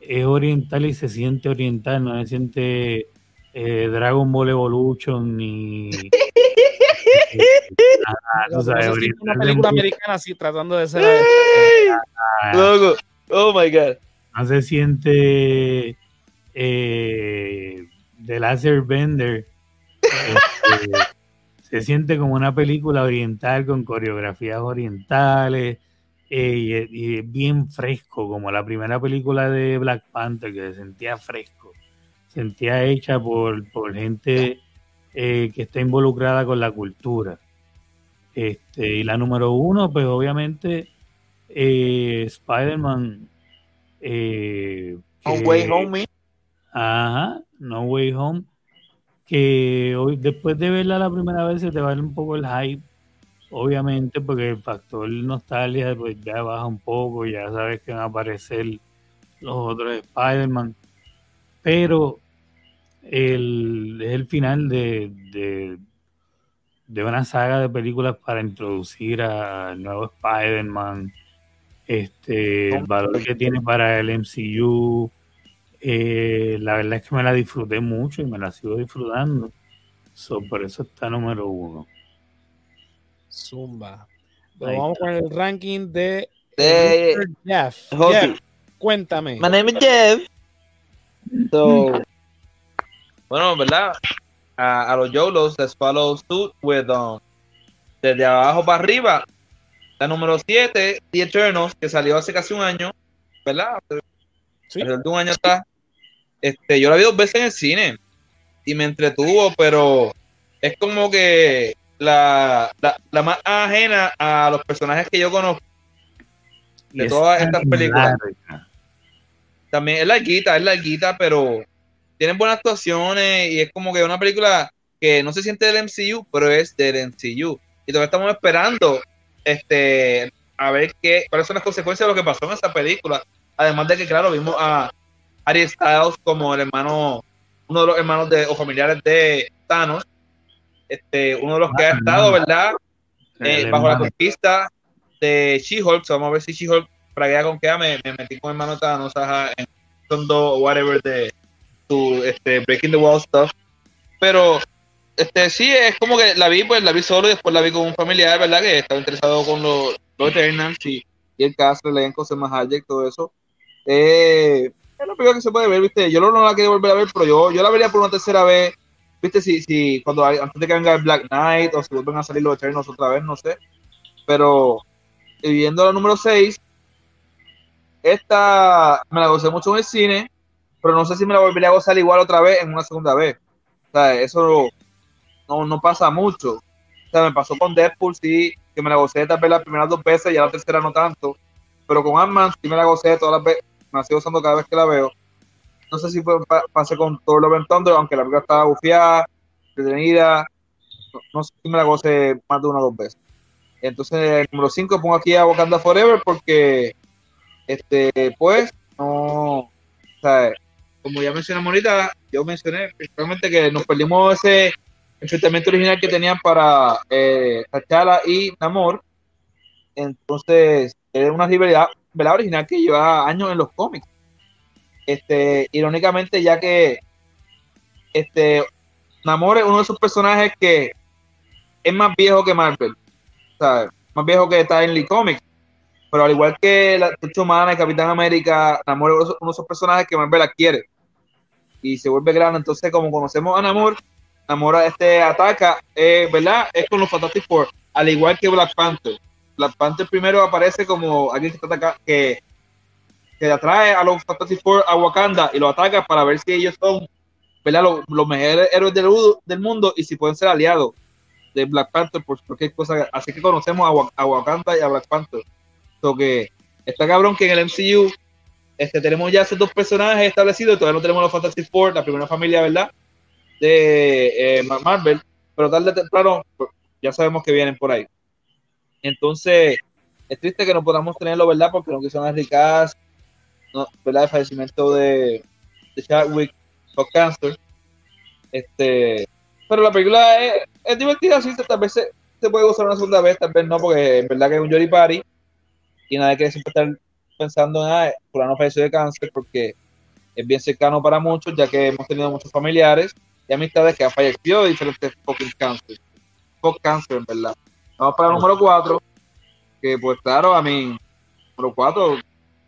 es oriental y se siente oriental, no se siente eh, Dragon Ball Evolution ni (laughs) una película americana así tratando de ser. (laughs) Loco. Oh my God. No se siente eh, The Laser Bender. (laughs) Este, se siente como una película oriental con coreografías orientales eh, y, bien fresco, como la primera película de Black Panther, que se sentía fresco. Sentía hecha por, por gente eh, que está involucrada con la cultura. Este, y la número uno, pues obviamente, eh, Spider-Man. Eh, no Way Home. Ajá, No Way Home. Que hoy, después de verla la primera vez se te va un poco el hype, obviamente, porque el factor nostalgia pues ya baja un poco, ya sabes que van a aparecer los otros Spider-Man. Pero el, es el final de, de, una saga de películas para introducir al nuevo Spider-Man, este, el valor que tiene para el MCU. Eh, la verdad es que me la disfruté mucho y me la sigo disfrutando. por eso está número uno. Zumba. vamos con el ranking de, Jeff. Cuéntame. My name is Jeff. So, bueno, ¿verdad? a, los Yolos, les follow suit with um, desde abajo para arriba. La número 7, The Eternals, que salió hace casi un año, ¿verdad? Sí. de un año atrás. Este, yo la vi dos veces en el cine y me entretuvo, pero es como que la, la, más ajena a los personajes que yo conozco de todas estas películas. También es larguita, es larguita, pero tienen buenas actuaciones y es como que una película que no se siente del MCU, pero es del MCU. Y todavía estamos esperando este a ver qué, cuáles son las consecuencias de lo que pasó en esa película. Además de que, claro, vimos a Ari Styles como el hermano, uno de los hermanos de, o familiares de Thanos, este, uno de los que ha ah, estado, ¿verdad? Eh, bajo la conquista de She-Hulk. vamos a ver si She-Hulk praguea con que me, me metí con hermano Thanos en Tondo whatever de tu este, Breaking the Wall stuff. Pero este sí es como que la vi, pues la vi solo y después la vi con un familiar, ¿verdad? Que estaba interesado con los, los Eternals y, y el cast, el elenco, más y todo eso. Eh, es lo primero que se puede ver, ¿viste? Yo no, la quería volver a ver, pero yo, yo la vería por una tercera vez viste, si, si cuando antes de que venga el Black Knight o si vuelven a salir los Eternals otra vez, no sé. Pero viendo la número 6, esta me la gocé mucho en el cine, pero no sé si me la volvería a gozar igual otra vez en una segunda vez. O sea, eso no, no pasa mucho. O sea, me pasó con Deadpool, sí, que me la gocé tal vez las primeras dos veces y a la tercera no tanto. Pero con Ant-Man sí me la gocé todas las veces, la sigo gozando cada vez que la veo no sé si fue, pasé con Love and Thunder, aunque la película estaba bufiada, detenida, no, sé si me la goce más de una o dos veces. Entonces, el número 5 pongo aquí a Wakanda Forever porque, este, pues, no, sea, como ya mencioné ahorita, yo mencioné principalmente que nos perdimos ese enfrentamiento original que tenían para eh, y Namor. Entonces, es una rivalidad original que lleva años en los cómics. Este, irónicamente, ya que este, Namor es uno de esos personajes que es más viejo que Marvel, más viejo que Lee Comics. Pero al igual que la Tucha Humana y Capitán América, Namor es uno de esos personajes que Marvel adquiere y se vuelve grande. Entonces, como conocemos a Namor, Namor este ataca, eh, ¿verdad? Es con los Fantastic Four, al igual que Black Panther. Black Panther primero aparece como alguien que, ataca, que que atrae a los Fantastic Four a Wakanda y lo ataca para ver si ellos son Los, los, mejores héroes del, del, mundo y si pueden ser aliados de Black Panther por cualquier cosa. Así que conocemos a, Wakanda y a Black Panther. So que está cabrón que en el MCU este, tenemos ya esos dos personajes establecidos, todavía no tenemos los Fantastic Four, la primera familia, ¿verdad? De eh, Marvel, pero tarde o temprano pues, ya sabemos que vienen por ahí. Entonces, es triste que no podamos tenerlo, ¿verdad? Porque no quisieron ricas no, ¿verdad? el fallecimiento de, de Chadwick por cáncer. Este, pero la película es, es divertida, sí, tal vez se, puede gozar una segunda vez, tal vez no, porque en verdad que es un Jory Party y nadie quiere siempre estar pensando en, ah, fulano falleció de cáncer, porque es bien cercano para muchos, ya que hemos tenido muchos familiares y amistades que han fallecido de diferentes fucking cáncer. Fuck cáncer, en verdad. Vamos para el número 4, que pues claro, a mí, número 4,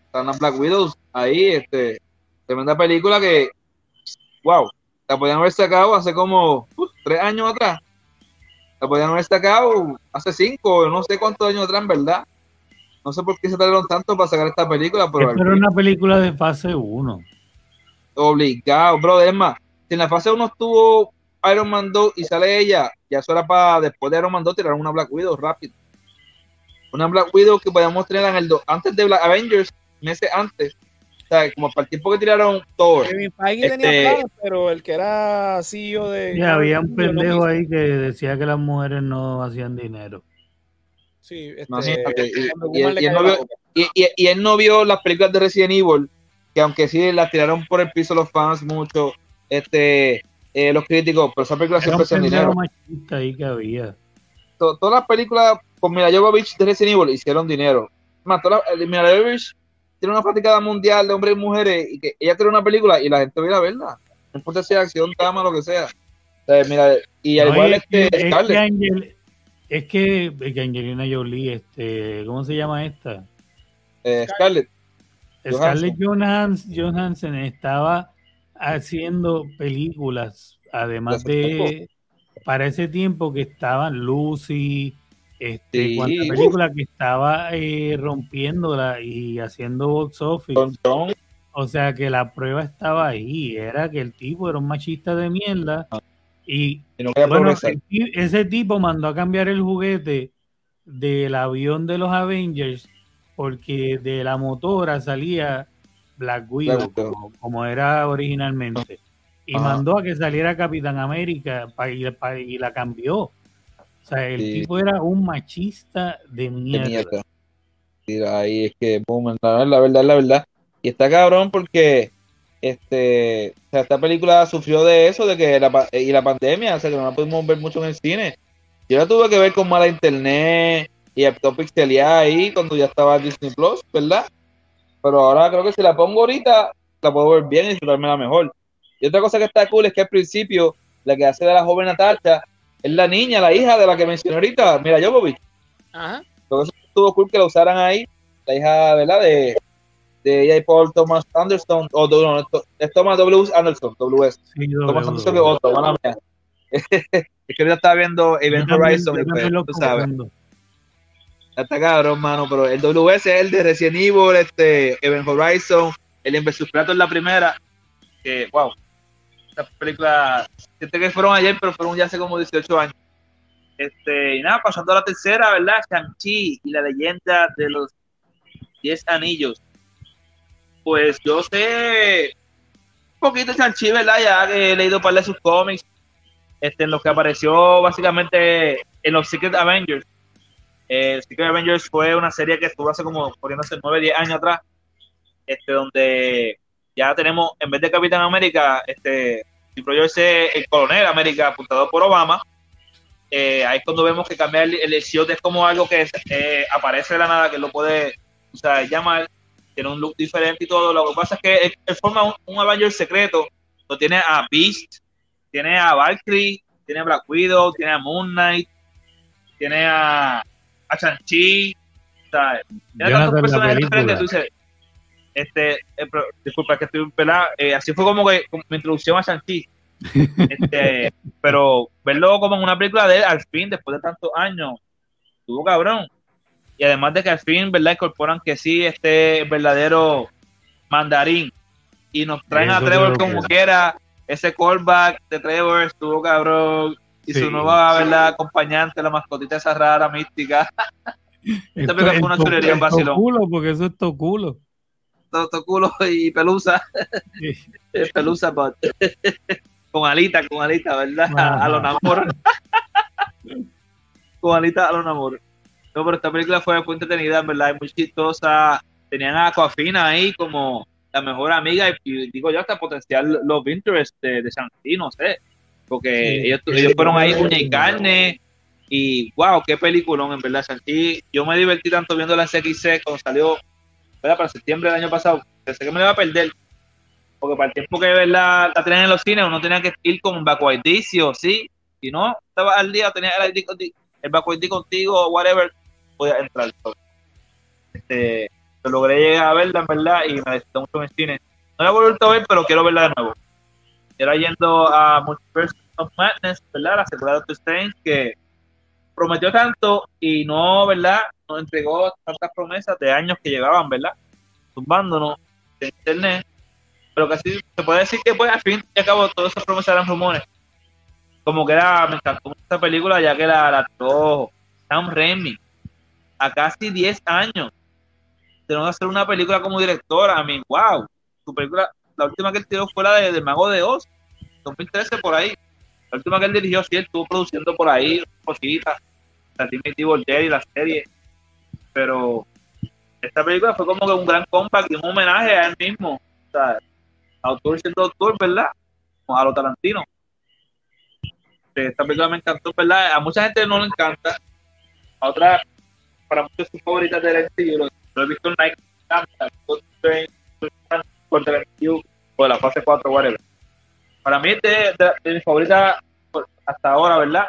están las Black Widows ahí, este, tremenda película que, wow, la podían haber sacado hace como tres años atrás. La podían haber sacado hace cinco, no sé cuántos años atrás, en verdad. No sé por qué se tardaron tanto para sacar esta película. Pero era una película de fase 1. Obligado, bro. Es más, si en la fase 1 estuvo Iron Man 2 y sale ella, ya eso era para después de Iron Man 2 tirar una Black Widow rápido. Una Black Widow que podíamos tener en el antes de Black Avengers meses antes. O sea, como para el tiempo que tiraron Thor. Kevin Feige tenía este, planes, pero el que era CEO de. Ya, había un pendejo ahí que decía que las mujeres no hacían dinero. Sí, este, y, él no vio, las películas de Resident Evil, que aunque sí las tiraron por el piso los fans mucho, este, eh, los críticos, pero esa película siempre hacían dinero. Ahí que había. todas las películas con Mila Jovovich de Resident Evil hicieron dinero. Más, todas las, Mila Jovovich tiene una fatigada mundial de hombres y mujeres y que ella tiene una película y la gente viene a verla. No importa si es acción, drama, lo que sea. mira, y al igual es, que, es, que es que, Angelina Jolie, este, ¿cómo se llama esta? Eh, Scarlett. Scarlett Johansson. Johansson estaba haciendo películas además de para ese tiempo que estaban Lucy, este, cuánta película que estaba eh, rompiéndola y haciendo box office. O sea que la prueba estaba ahí, era que el tipo era un machista de mierda ah. y, bueno, ese tipo mandó a cambiar el juguete del avión de los Avengers porque de la motora salía Black Widow, Como, era originalmente. Y mandó a que saliera Capitán América y, y la cambió. O sea, el tipo era un machista de mierda. ahí es que, boom, la verdad, la verdad. Y está cabrón porque este, o sea, esta película sufrió de eso, de que la, y la pandemia, o sea, que no la pudimos ver mucho en el cine. Yo la tuve que ver con mala internet y el pixeleada ahí cuando ya estaba Disney Plus, ¿verdad? Pero ahora creo que si la pongo ahorita, la puedo ver bien y disfrutarme la mejor. Y otra cosa que está cool es que al principio, la que hace de la joven Natasha es la niña, la hija de la que mencioné ahorita, mira Jovovich. Ajá. Todo eso estuvo cool que la usaran ahí, la hija, ¿verdad? De, de ella y Paul Thomas Anderson, o no, es Thomas W. Anderson, WS. Sí, Thomas Anderson que otro, mala mía. (laughs) es que ahorita estaba viendo Event Horizon, y pues, tú sabes. Está cabrón, mano, pero el WS es el de Resident Evil, este, Event Horizon, el Inversus Plato es la primera, que, wow, esta película, siente que fueron ayer, pero fueron ya hace como 18 años. Este, y nada, pasando a la tercera, ¿verdad? Shang-Chi y la leyenda de los 10 anillos. Pues yo sé un poquito de Shang-Chi, ¿verdad? Ya que he leído un par de sus cómics, este, en los que apareció básicamente en los Secret Avengers eh, Secret Avengers fue una serie que estuvo hace como, hace 9, 10 años atrás, este, donde ya tenemos, en vez de Capitán América, este, es el coronel América apuntado por Obama. Eh, ahí es cuando vemos que cambiar el, el es como algo que eh, aparece de la nada, que lo puede o sea, llamar, tiene un look diferente y todo. Lo que pasa es que forma un, un, Avenger secreto. Lo tiene a Beast, tiene a Valkyrie, tiene a Black Widow, tiene a Moon Knight, tiene a, a Chanchi, ¿sabes? tantos personajes diferentes, tú dices, este, eh, disculpa que estoy pelado, eh, así fue como que mi introducción a Chanchi. (laughs) este, pero verlo como en una película de él al fin, después de tantos años, tuvo cabrón. Y además de que al fin, ¿verdad? Incorporan que sí, este verdadero mandarín. Y nos traen a Trevor como quiera. Ese callback de Trevor estuvo cabrón y su nueva ¿verdad? acompañante, la mascotita esa rara mística. (laughs) Esta película fue una chulería en Barcelona. culo, porque eso es todo culo. Todo, culo y pelusa. (laughs) pelusa, but. (laughs) con alita, con alita, ¿verdad? A los namor. con alita a los namor. No, pero esta película fue muy entretenida, verdad, es muy chistosa. Tenían a Aquafina ahí como la mejor amiga y, digo yo hasta potencial los interests de, de Santi, no sé porque ellos, fueron ahí uña y carne y wow, qué peliculón en verdad, Santi. Yo me divertí tanto viendo la CXC cuando salió ¿verdad? para septiembre del año pasado. Pensé que me iba a perder, porque para el tiempo que ¿verdad? la tenían en los cines uno tenía que ir con Bacuaidicio, ¿sí? Si no, estaba al día, tenía el, ID, el contigo, whatever, podía entrar. Este, lo logré llegar a verla, en verdad, y me necesito mucho en el cine. No la he vuelto a ver, pero quiero verla de nuevo. Era yendo a Multiverse of Madness, ¿verdad? La secuela de Strange, que prometió tanto y no, ¿verdad? Nos entregó tantas promesas de años que llegaban, ¿verdad? Tumbándonos de internet. Pero casi se puede decir que, pues, al fin y al cabo, todas esas promesas eran rumores. Como que era, me encantó esta película, ya que la, la Sam Raimi a casi 10 años de no hacer una película como directora. A mí, wow, su película, la última que él tiró fue la de, Mago de Oz, 2013 por ahí. La última que él dirigió, sí, él estuvo produciendo por ahí cositas, la Timothy y la serie. Pero esta película fue como que un gran compact y un homenaje a él mismo. O sea, autor siendo autor, ¿verdad? A los Tarantino. Esta película me encantó, ¿verdad? A mucha gente no le encanta. A otra, para muchos sus favoritas de él, lo, he visto en Nike, contra el o la fase 4, whatever para mí es de, mi favorita hasta ahora, ¿verdad?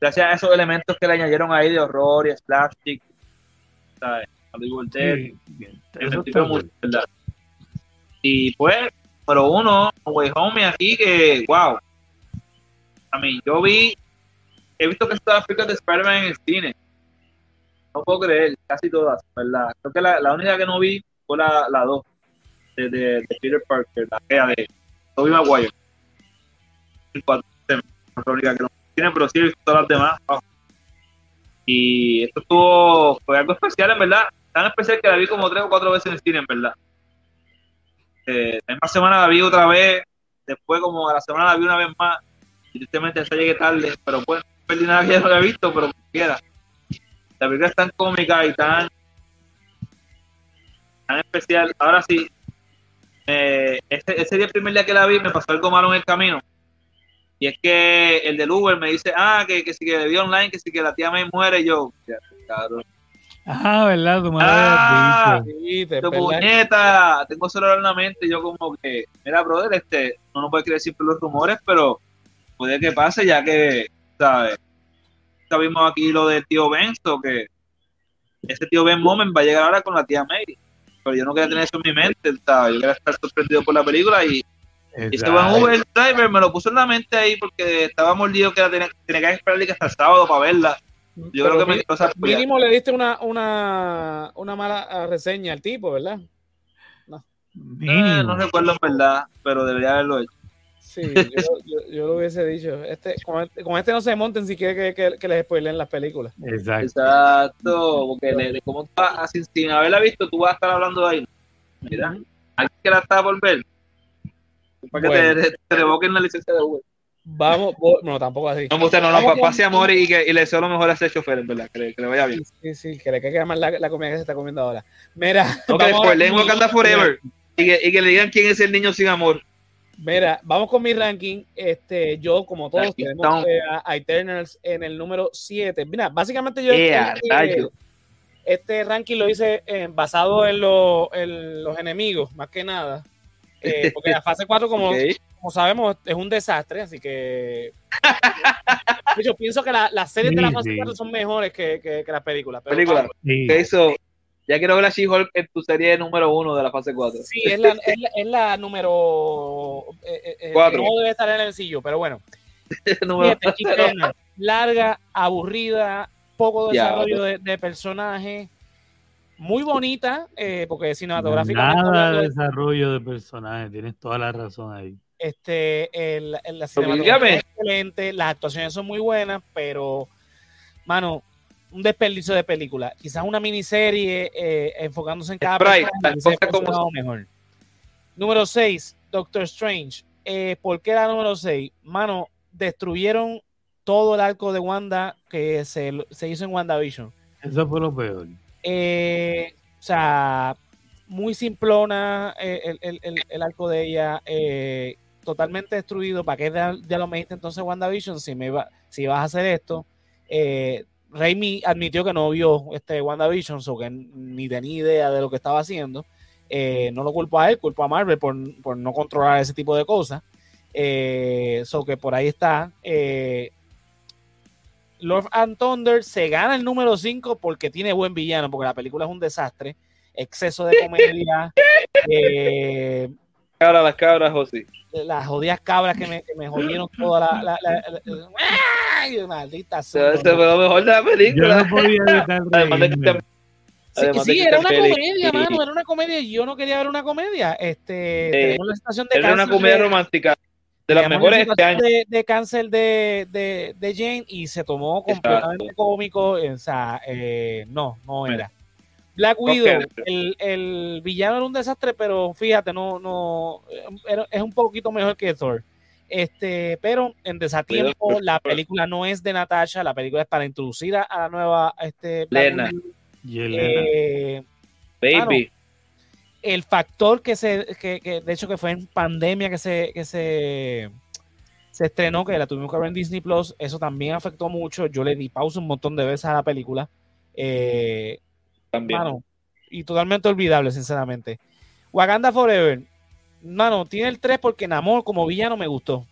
Gracias a esos elementos que le añadieron ahí de horror y slapstick, ¿sabes? Sí, ¿verdad? Y pues, pero uno, Way Home aquí, que, wow, a mí, yo vi, he visto que las películas de Spider-Man en el cine. No puedo creer, casi todas, ¿verdad? Creo que la, la única que no vi fue la 2 de, de, Peter Parker, la de Tobey Maguire. El 4 la única que no tiene, pero sí he todas las demás. Y esto estuvo, fue algo especial, en verdad. Tan especial que la vi como tres o cuatro veces en el cine, en verdad. Eh, la misma semana la vi otra vez, después como a la semana la vi una vez más. Y tristemente ya llegué tarde, pero pues no perdí nada que ya no había visto, pero quiera. La película es tan cómica y tan, tan especial. Ahora sí, ese, ese día, primer día que la vi, me pasó algo malo en el camino. Y es que el del Uber me dice, ah, que, que si que le vi online, que si que la tía me muere, yo, cabrón. Ah, ¿verdad? Tu madre ah, sí, tu puñeta, tengo celular en la mente, yo como que, mira, brother, este, no nos puede creer siempre los rumores, pero puede que pase ya que, ¿sabes? Sabemos aquí lo del tío Benzo, que ese tío Ben Moment va a llegar ahora con la tía May pero yo no quería tener eso en mi mente, ¿sabes? yo quería estar sorprendido por la película y ese buen Uber driver me lo puso en la mente ahí porque estaba mordido que tenía, tenía que esperar hasta el sábado para verla. Yo creo que me o sea, Mínimo le diste una, una, una mala reseña al tipo, ¿verdad? No. Eh, no recuerdo en verdad, pero debería haberlo hecho. Sí, yo, yo, lo hubiese dicho. Este, con, este, con este no se monten si quiere que, que, que les spoilen las películas. Exacto. Exacto, porque le, como tú vas, sin, sin haberla visto, tú vas a estar hablando de ahí. Mira, alguien que la está por ver. Para que te, te, revoquen la licencia de Uber. Vamos, no, tampoco así. No, usted no, no, pase amor y, que, y le deseo lo mejor a ese chofer, verdad, que, que, le vaya bien. Sí, sí, que le quede más la, la, comida que se está comiendo ahora. Mira. No, que le spoilen Wakanda Forever y que, y que le digan quién es el niño sin amor. Mira, vamos con mi ranking. Este, yo, como todos, tenemos eh, a, Eternals en el número 7. Mira, básicamente yo este, este, ranking lo hice eh, basado en, en, los enemigos, más que nada. Eh, (laughs) porque la fase 4, como, como sabemos, es un desastre, así que. yo pienso que las series de la fase 4 son mejores que, que, las películas. Película. Eso, ya quiero ver a She-Hulk en tu serie número uno de la fase 4. Sí, es la, es la, número. Eh, eh, eh no debe estar en el sillo, pero bueno. (laughs) larga, aburrida, poco desarrollo de, de, personaje. Muy bonita, eh, porque cinematográficamente. Nada de desarrollo de personaje, tienes toda la razón ahí. Este, el, la cinematografía es excelente, las actuaciones son muy buenas, pero, mano, un desperdicio de película. Quizás una miniserie eh, enfocándose en cada personaje como mejor. Número 6, Doctor Strange. Eh, ¿Por qué la número 6? Mano, destruyeron todo el arco de Wanda que se, hizo en WandaVision. Eso fue lo peor. Eh, o sea, muy simplona el, el, arco de ella. totalmente destruido. ¿Para qué ya, lo me dijiste entonces WandaVision? Si, me va, si vas a hacer esto. Eh, Raimi admitió que no vio este WandaVision, o que ni tenía idea de lo que estaba haciendo. Eh, no lo culpo a él, culpo a Marvel por, no controlar ese tipo de cosas. Eh, so que por ahí está. Eh, Lord and Thunder se gana el número 5 porque tiene buen villano, porque la película es un desastre. Exceso de comedia. (laughs) eh, Cabra, las cabras, José. Las jodidas cabras que me, que me jodieron toda la. la, la, la ¡Ay, maldita sea! Eso fue lo mejor de la película. Yo no podía evitar (laughs) Sí, sí era una comedia, mano, era una comedia y yo no quería ver una comedia. Este, tenemos la situación de Era una comedia romántica de las mejores este año. De, de cáncer de, de, de, Jane y se tomó completamente Exacto. cómico. O sea, eh, no, no era. Black Widow, el, el, villano era un desastre, pero fíjate, no, no, es un poquito mejor que Thor. Este, pero en desatiempo, la película no es de Natasha, la película es para introducir a la nueva este, Lena. Eh, Baby. El factor que se, que, que, de hecho que fue en pandemia que se, que se, se estrenó, que la tuvimos que ver en Disney Plus, eso también afectó mucho. Yo le di pausa un montón de veces a la película. Eh, también. y totalmente olvidable, sinceramente. Wakanda Forever. Mano, tiene el 3 porque Namor como villano me gustó.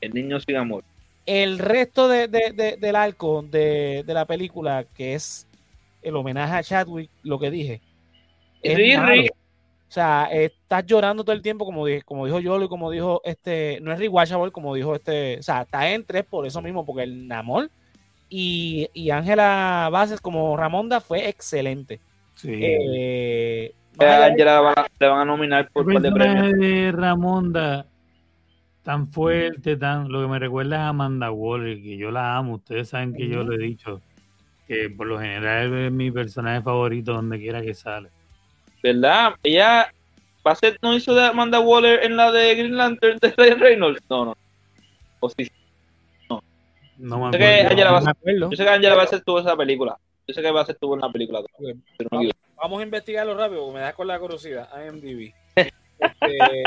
El niño sin amor. El resto de, de, del arco de, la película, que es el homenaje a Chadwick, lo que dije. Es. O sea, estás llorando todo el tiempo, como, como dijo Yolo y como dijo este, no es rewatchable, como dijo este, o sea, está en tres por eso mismo, porque el Namor y, y Ángela Bases como Ramonda fue excelente. Sí. Eh, Ángela le van a nominar por el de premio. de Ramonda tan fuerte, tan lo que me recuerda es a Amanda Waller, que yo la amo, ustedes saben que yo lo he dicho, que por lo general es mi personaje favorito donde quiera que sale. ¿Verdad? Ella ser no hizo de Amanda Waller en la de Green Lantern de Ryan Reynolds. No, no. O sí. No. No me acuerdo. Yo sé que Angela Bassett, yo sé que Angela Bassett tuvo esa película. Yo sé que Bassett tuvo una película. vamos, a investigarlo rápido, me da con la curiosidad. IMDb. este,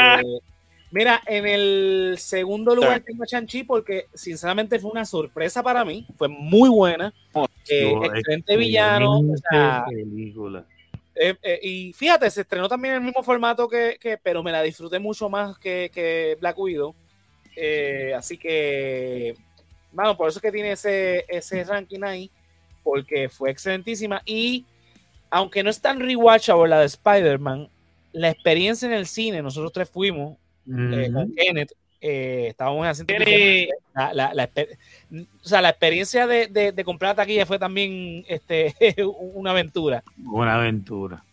(laughs) mira, en el segundo lugar tengo a Chanchi porque sinceramente fue una sorpresa para mí. Fue muy buena. Oh, eh, excelente villano. O sea, película eh, eh, y fíjate, se estrenó también en el mismo formato que, pero me la disfruté mucho más que, Black Widow. Eh, así que, por eso es que tiene ese, ese ranking ahí, porque fue excelentísima. Y aunque no es tan rewatchable la de Spider-Man, la experiencia en el cine, nosotros tres fuimos con Kenneth, estábamos en la, la, la, o sea, la experiencia de, de, comprar taquilla fue también este, (laughs) una aventura. Una aventura.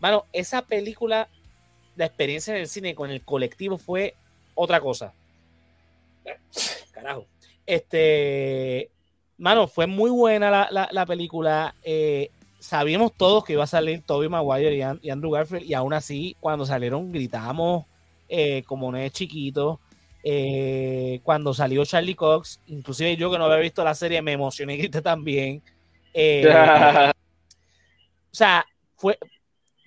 Mano, esa película, la experiencia en el cine con el colectivo fue otra cosa. (laughs) Carajo. Este, mano, fue muy buena la, la, película. Eh, sabíamos todos que iba a salir Toby Maguire y, Andrew Garfield, y aún así, cuando salieron, gritamos eh, como no es chiquito. Eh, cuando salió Charlie Cox, inclusive yo que no había visto la serie me emocioné y grité también. Eh, (laughs) o sea, fue,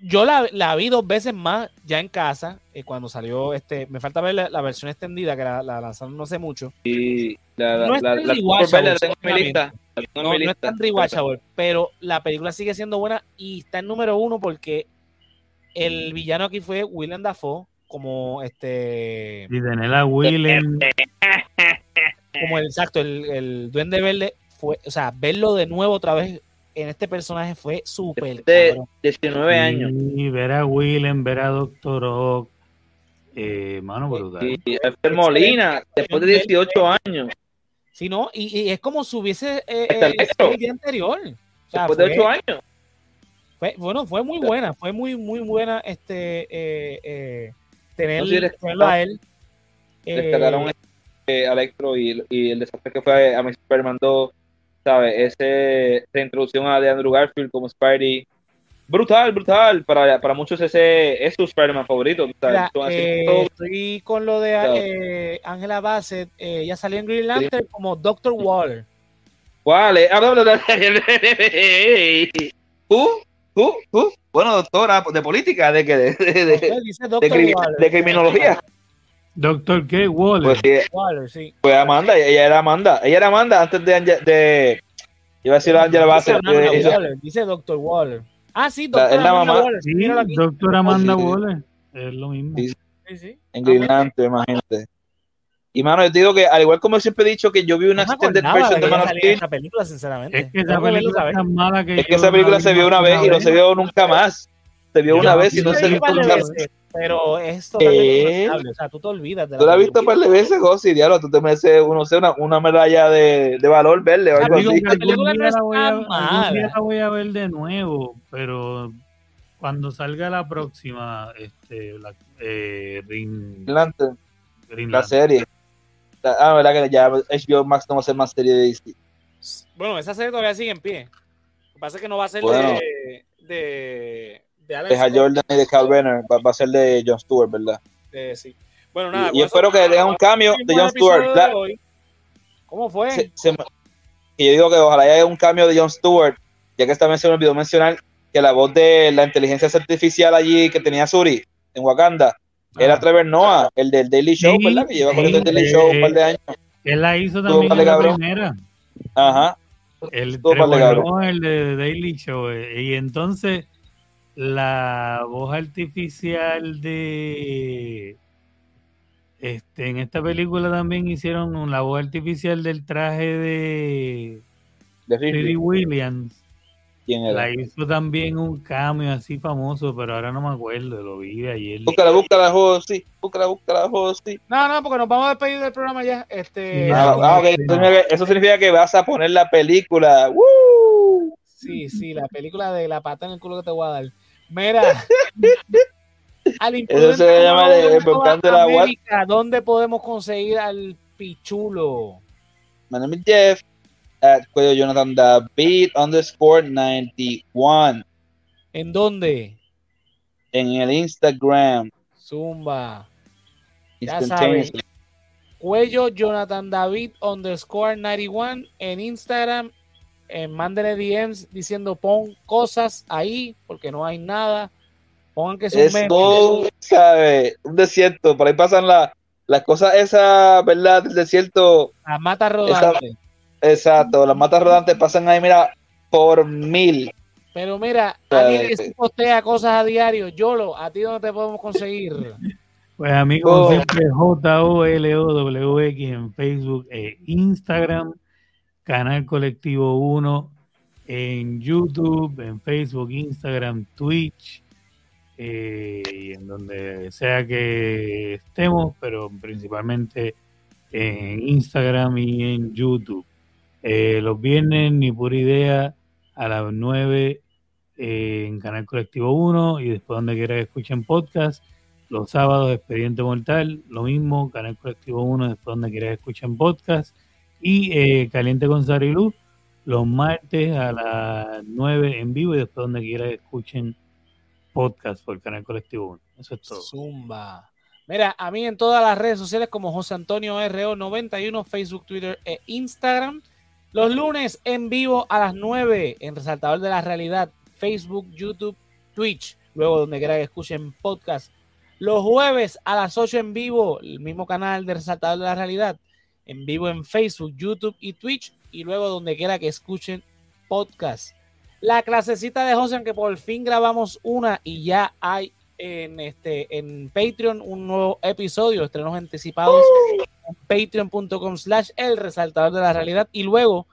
yo la, vi dos veces más ya en casa, eh, cuando salió este, me falta ver la, versión extendida que la, lanzaron no sé mucho. Y la, no es tan no, es tan pero la película sigue siendo buena y está en número uno porque el villano aquí fue William Dafoe, como este. Y tener a Willem. (laughs) Como el exacto, el, el Duende Verde fue, o sea, verlo de nuevo otra vez en este personaje fue súper. De 19 años. Y ver a Willem, ver a Doctor Ock. Eh, mano brutal. Y Alfred Molina, después de 18 años. Sí, no, y, es como si hubiese eh, el día anterior. después de 8 años. Fue, bueno, fue muy buena, fue muy, muy buena este eh, eh, tener, a él. Destacaron eh, a Electro y, y, el desastre que fue a mi Superman 2, ¿sabes? Ese, esa introducción a de Andrew Garfield como Spidey. Brutal, brutal. Para, para muchos ese es su Spider-Man favorito. Eh, estoy con lo de eh, Angela Bassett. Eh, ya salió en Green Lantern como Dr. Waller. ¿Cuál? ¿Uh? Bueno, doctora de política, de que de, de, de, de, criminología. Doctor qué? Waller. Pues, Waller, sí. Pues Amanda, ella era Amanda. Ella era Amanda antes de, de iba a decir Angela Bassett. Dice Doctor Waller. Ah, sí, doctor es la mamá. Waller. Sí, doctor Amanda Waller. Es lo mismo. Sí, sí. En Green imagínate. Y mano, yo te digo que al igual como siempre he dicho que yo vi una no extended version de Man of Steel. Esa película, sinceramente. Es que esa película, es, mala que es que esa película se vio una vez y no se vio nunca más. Se vio una vez y no se vio nunca más. Pero es totalmente O sea, tú te olvidas de la Tú la has visto un par de veces, José, diablo. Tú te mereces, uno sé, una, una medalla de, de valor verde o algo así. La película no la voy, a, la voy a ver de nuevo, pero cuando salga la próxima, este, la, eh, Ring, la serie. Ah, verdad que ya HBO Max no va a ser más serie de DC. Bueno, esa serie todavía sigue en pie. Lo que pasa es que no va a ser de, de, de, Alex Jordan y de Cal Renner, va, a ser de Jon Stewart, ¿verdad? Eh, sí. Bueno, nada. Y, espero que le un cambio de Jon Stewart. ¿Cómo fue? y yo digo que ojalá haya un cambio de Jon Stewart, ya que esta vez se me olvidó mencionar que la voz de la inteligencia artificial allí que tenía Suri en Wakanda era Trevor Noah, el del Daily Show, ¿verdad? Que lleva corriendo el Daily Show un par de años. Él la hizo también en la primera. Ajá. El Trevor Noah, el de Daily Show. Eh, y entonces, la voz artificial de... Este, en esta película también hicieron la voz artificial del traje de... De Williams. Quién era. La hizo también un cambio así famoso, pero ahora no me acuerdo, lo vi de ayer. Búscala, búscala, Josi. Búscala, búscala, Josi. No, no, porque nos vamos a despedir del programa ya. Este, Ah, ah. Eso significa que- Eso significa que vas a poner la película. ¡Woo! Sí, sí, la película de la pata en el culo que te voy a dar. Mira. al Eso se llama de- de de la América, ¿Dónde podemos conseguir al pichulo? My name is Jeff. At Cuello Jonathan David underscore 91 ¿En dónde? en el Instagram. Zumba. Ya Instantaneously. Cuello Jonathan David underscore 91 en Instagram. Eh, mándenle DMs diciendo pon cosas ahí porque no hay nada. Pongan que es un Es meme. todo, ¿sabe? Un desierto. Por ahí pasan la- las cosas esas, ¿verdad? Del desierto. La mata rodante. Exacto. Las matas rodantes pasan ahí, mira, por mil. Pero mira, alguien que postea cosas a diario, Yolo, ¿a ti dónde te podemos conseguir? (laughs) Pues amigo, como Oh. siempre, J-O-L-O-W-X en Facebook e Instagram, Canal Colectivo 1 en YouTube, en Facebook, Instagram, Twitch, eh, y en donde sea que estemos, pero principalmente en Instagram y en YouTube. Eh, los viernes, ni pura idea, a las 9 eh, en Canal Colectivo 1 y después donde quiera que escuchen podcast. Los sábados, Expediente Mortal, lo mismo, Canal Colectivo 1, después donde quiera que escuchen podcast. Y eh, Caliente con Sariluz, los martes a las 9 en vivo y después donde quiera que escuchen podcast por Canal Colectivo 1. Eso es todo. Zumba. Mira, a mí en todas las redes sociales como José Antonio RO91, Facebook, Twitter e Instagram. Los lunes en vivo a las 9 en Resaltador de la Realidad, Facebook, YouTube, Twitch. Luego donde quiera que escuchen podcast. Los jueves a las 8 en vivo, el mismo canal de Resaltador de la Realidad. En vivo en Facebook, YouTube y Twitch. Y luego donde quiera que escuchen podcast. La clasecita de José, que por fin grabamos una y ya hay en este en Patreon un nuevo episodio, estrenos anticipados patreon.com slash el resaltador de la realidad y luego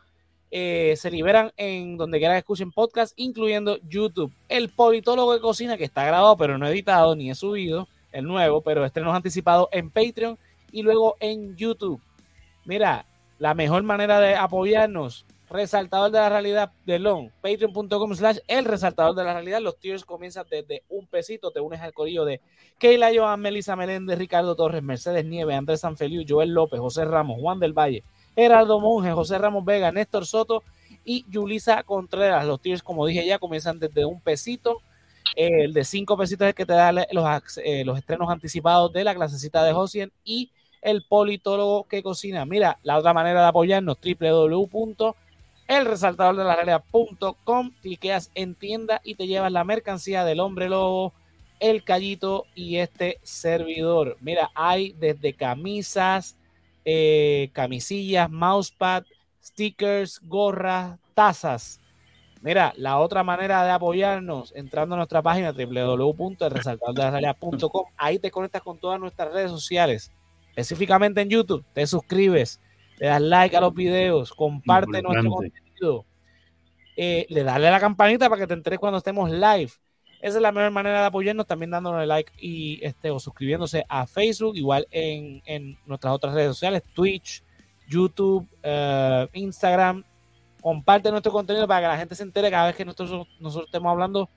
eh, se liberan en donde quiera que escuchen podcast, incluyendo YouTube. El politólogo de cocina que está grabado pero no editado ni he subido, el nuevo, pero estrenos anticipados en Patreon y luego en YouTube. Mira, la mejor manera de apoyarnos, resaltador de la realidad de Long, patreon.com slash el resaltador de la realidad. Los tiers comienzan desde un pesito, te unes al corillo de Keila Joan, Melissa Meléndez, Ricardo Torres, Mercedes Nieves, Andrés Sanfeliu, Joel López, José Ramos, Juan del Valle, Gerardo Monge, José Ramos Vega, Néstor Soto y Yulisa Contreras. Los tiers, como dije ya, comienzan desde un pesito. El de cinco pesitos es el que te da los, eh, los estrenos anticipados de la clasecita de Josien y el politólogo que cocina. Mira, la otra manera de apoyarnos, www.elresaltadordelarealidad.com, cliqueas en tienda y te llevas la mercancía del hombre lobo, el callito y este servidor. Mira, hay desde camisas, eh, camisillas, mousepad, stickers, gorras, tazas. Mira, la otra manera de apoyarnos entrando a nuestra página www.elresaltadordelarealidad.com, ahí te conectas con todas nuestras redes sociales específicamente en YouTube, te suscribes, le das like a los videos, comparte nuestro contenido, eh, le dale a la campanita para que te enteres cuando estemos live. Esa es la mejor manera de apoyarnos, también dándole like y este o suscribiéndose a Facebook, igual en, en nuestras otras redes sociales, Twitch, YouTube, eh, Instagram. Comparte nuestro contenido para que la gente se entere cada vez que nosotros, nosotros estemos hablando,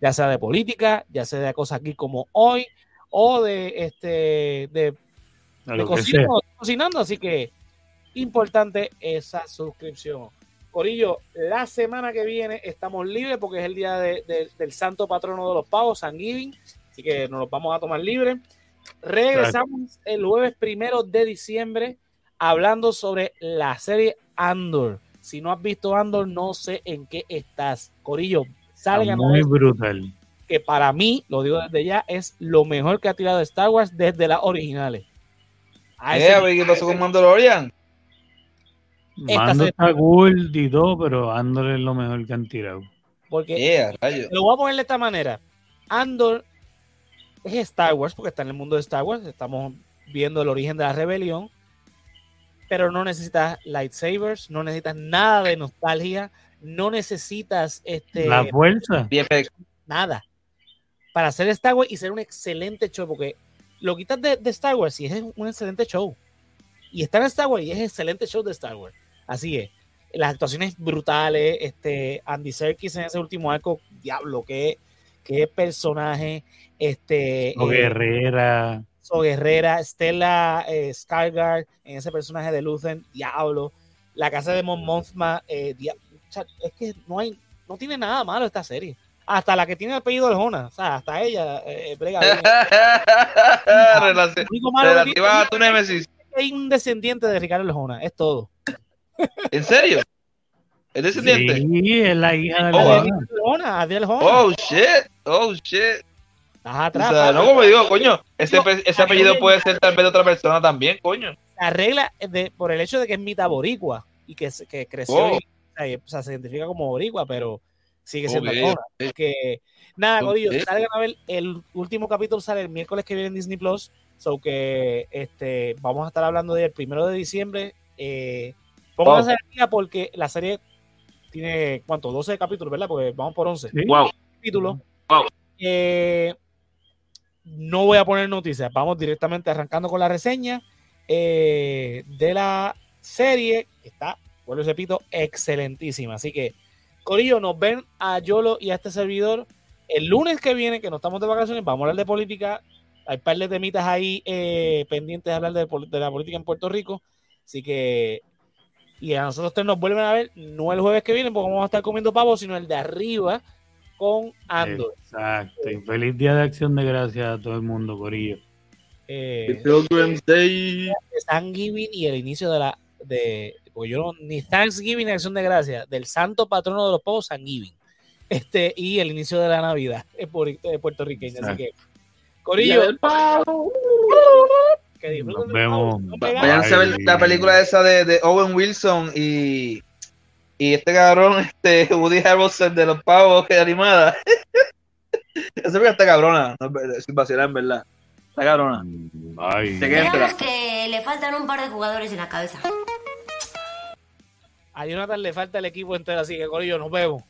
ya sea de política, ya sea de cosas aquí como hoy, o de este de de cocinando, así que importante esa suscripción. Corillo, la semana que viene estamos libres porque es el día de- de- del santo patrono de los pavos, San Giving, así que nos los vamos a tomar libres. Regresamos el jueves primero de diciembre hablando sobre la serie Andor. Si no has visto Andor, no sé en qué estás. Corillo, salgan muy brutal. que para mí, lo digo desde ya, es lo mejor que ha tirado Star Wars desde las originales. A ese Eh, a ver qué pasó con Mandalorian. Esta Mando está cool y todo, pero Andor es lo mejor que han tirado. Porque Eh, lo voy a poner de esta manera. Andor es Star Wars, porque está en el mundo de Star Wars. Estamos viendo el origen de la rebelión. pero no necesitas lightsabers, no necesitas nada de nostalgia, no necesitas este la fuerza, nada para hacer Star Wars y ser un excelente show, porque lo quitas de, Star Wars y es un excelente show. Y está en Star Wars y es excelente show de Star Wars. Así es. Las actuaciones brutales, este Andy Serkis en ese último arco, diablo, qué, qué personaje, este o Guerrera, o Guerrera, Stella eh, en ese personaje de Luthen, diablo, la casa de Mon Mothma, eh, es que no hay, no tiene nada malo esta serie. Hasta la que tiene el apellido de Jona, o sea, hasta ella eh, brega (laughs) Relativa a tu némesis. Hay un descendiente de Ricardo Jona, es todo. ¿En serio? ¿Es descendiente? Sí, es la hija de Jona, Adiel Jona. Oh, shit, oh, shit. Atrás, o sea, no, como digo, coño, ese, ese apellido puede ser tal vez de otra persona también, coño. La regla de, por el hecho de que es mitad boricua y que, que creció, oh. o, sea, se identifica como boricua, pero sigue siendo okay. Que, nada, Godillo, salgan a ver, el último capítulo sale el miércoles que viene en Disney Plus, so que este, vamos a estar hablando del primero de diciembre. Eh, vamos a hacer porque la serie tiene, ¿cuánto? 12 capítulos, ¿verdad? Porque vamos por 11. Wow. Capítulos. Wow. Eh, no voy a poner noticias, vamos directamente arrancando con la reseña eh, de la serie, que está, vuelvo y repito, excelentísima. Así que, Corillo, nos ven a Yolo y a este servidor el lunes que viene, que no estamos de vacaciones, vamos a hablar de política. Hay un par de temitas ahí eh, pendientes de hablar de, de, la política en Puerto Rico. Así que, y a nosotros tres nos vuelven a ver, no el jueves que viene, porque vamos a estar comiendo pavo, sino el de arriba con Andor. Exacto. Y feliz día de acción de gracias a todo el mundo, Corillo. Eh, Pilgrim's Day. Thanksgiving y el inicio de la. De, pues yo no, ni Thanksgiving ni acción de gracias, del santo patrono de los povos, Thanksgiving. Este, y el inicio de la Navidad es puertorriqueño. Así que, Corillo. (laughs) Que Nos vemos. Vayan a ver la película esa de, de Owen Wilson y y este cabrón, (laughs) este Woody Harrelson de los pavos que animada. (laughs) Esa está cabrona, no, sin vacilar en verdad. Está cabrona. Ay. Digamos que le faltan un par de jugadores en la cabeza. A Jonathan le falta el equipo entero, así que con ellos nos vemos.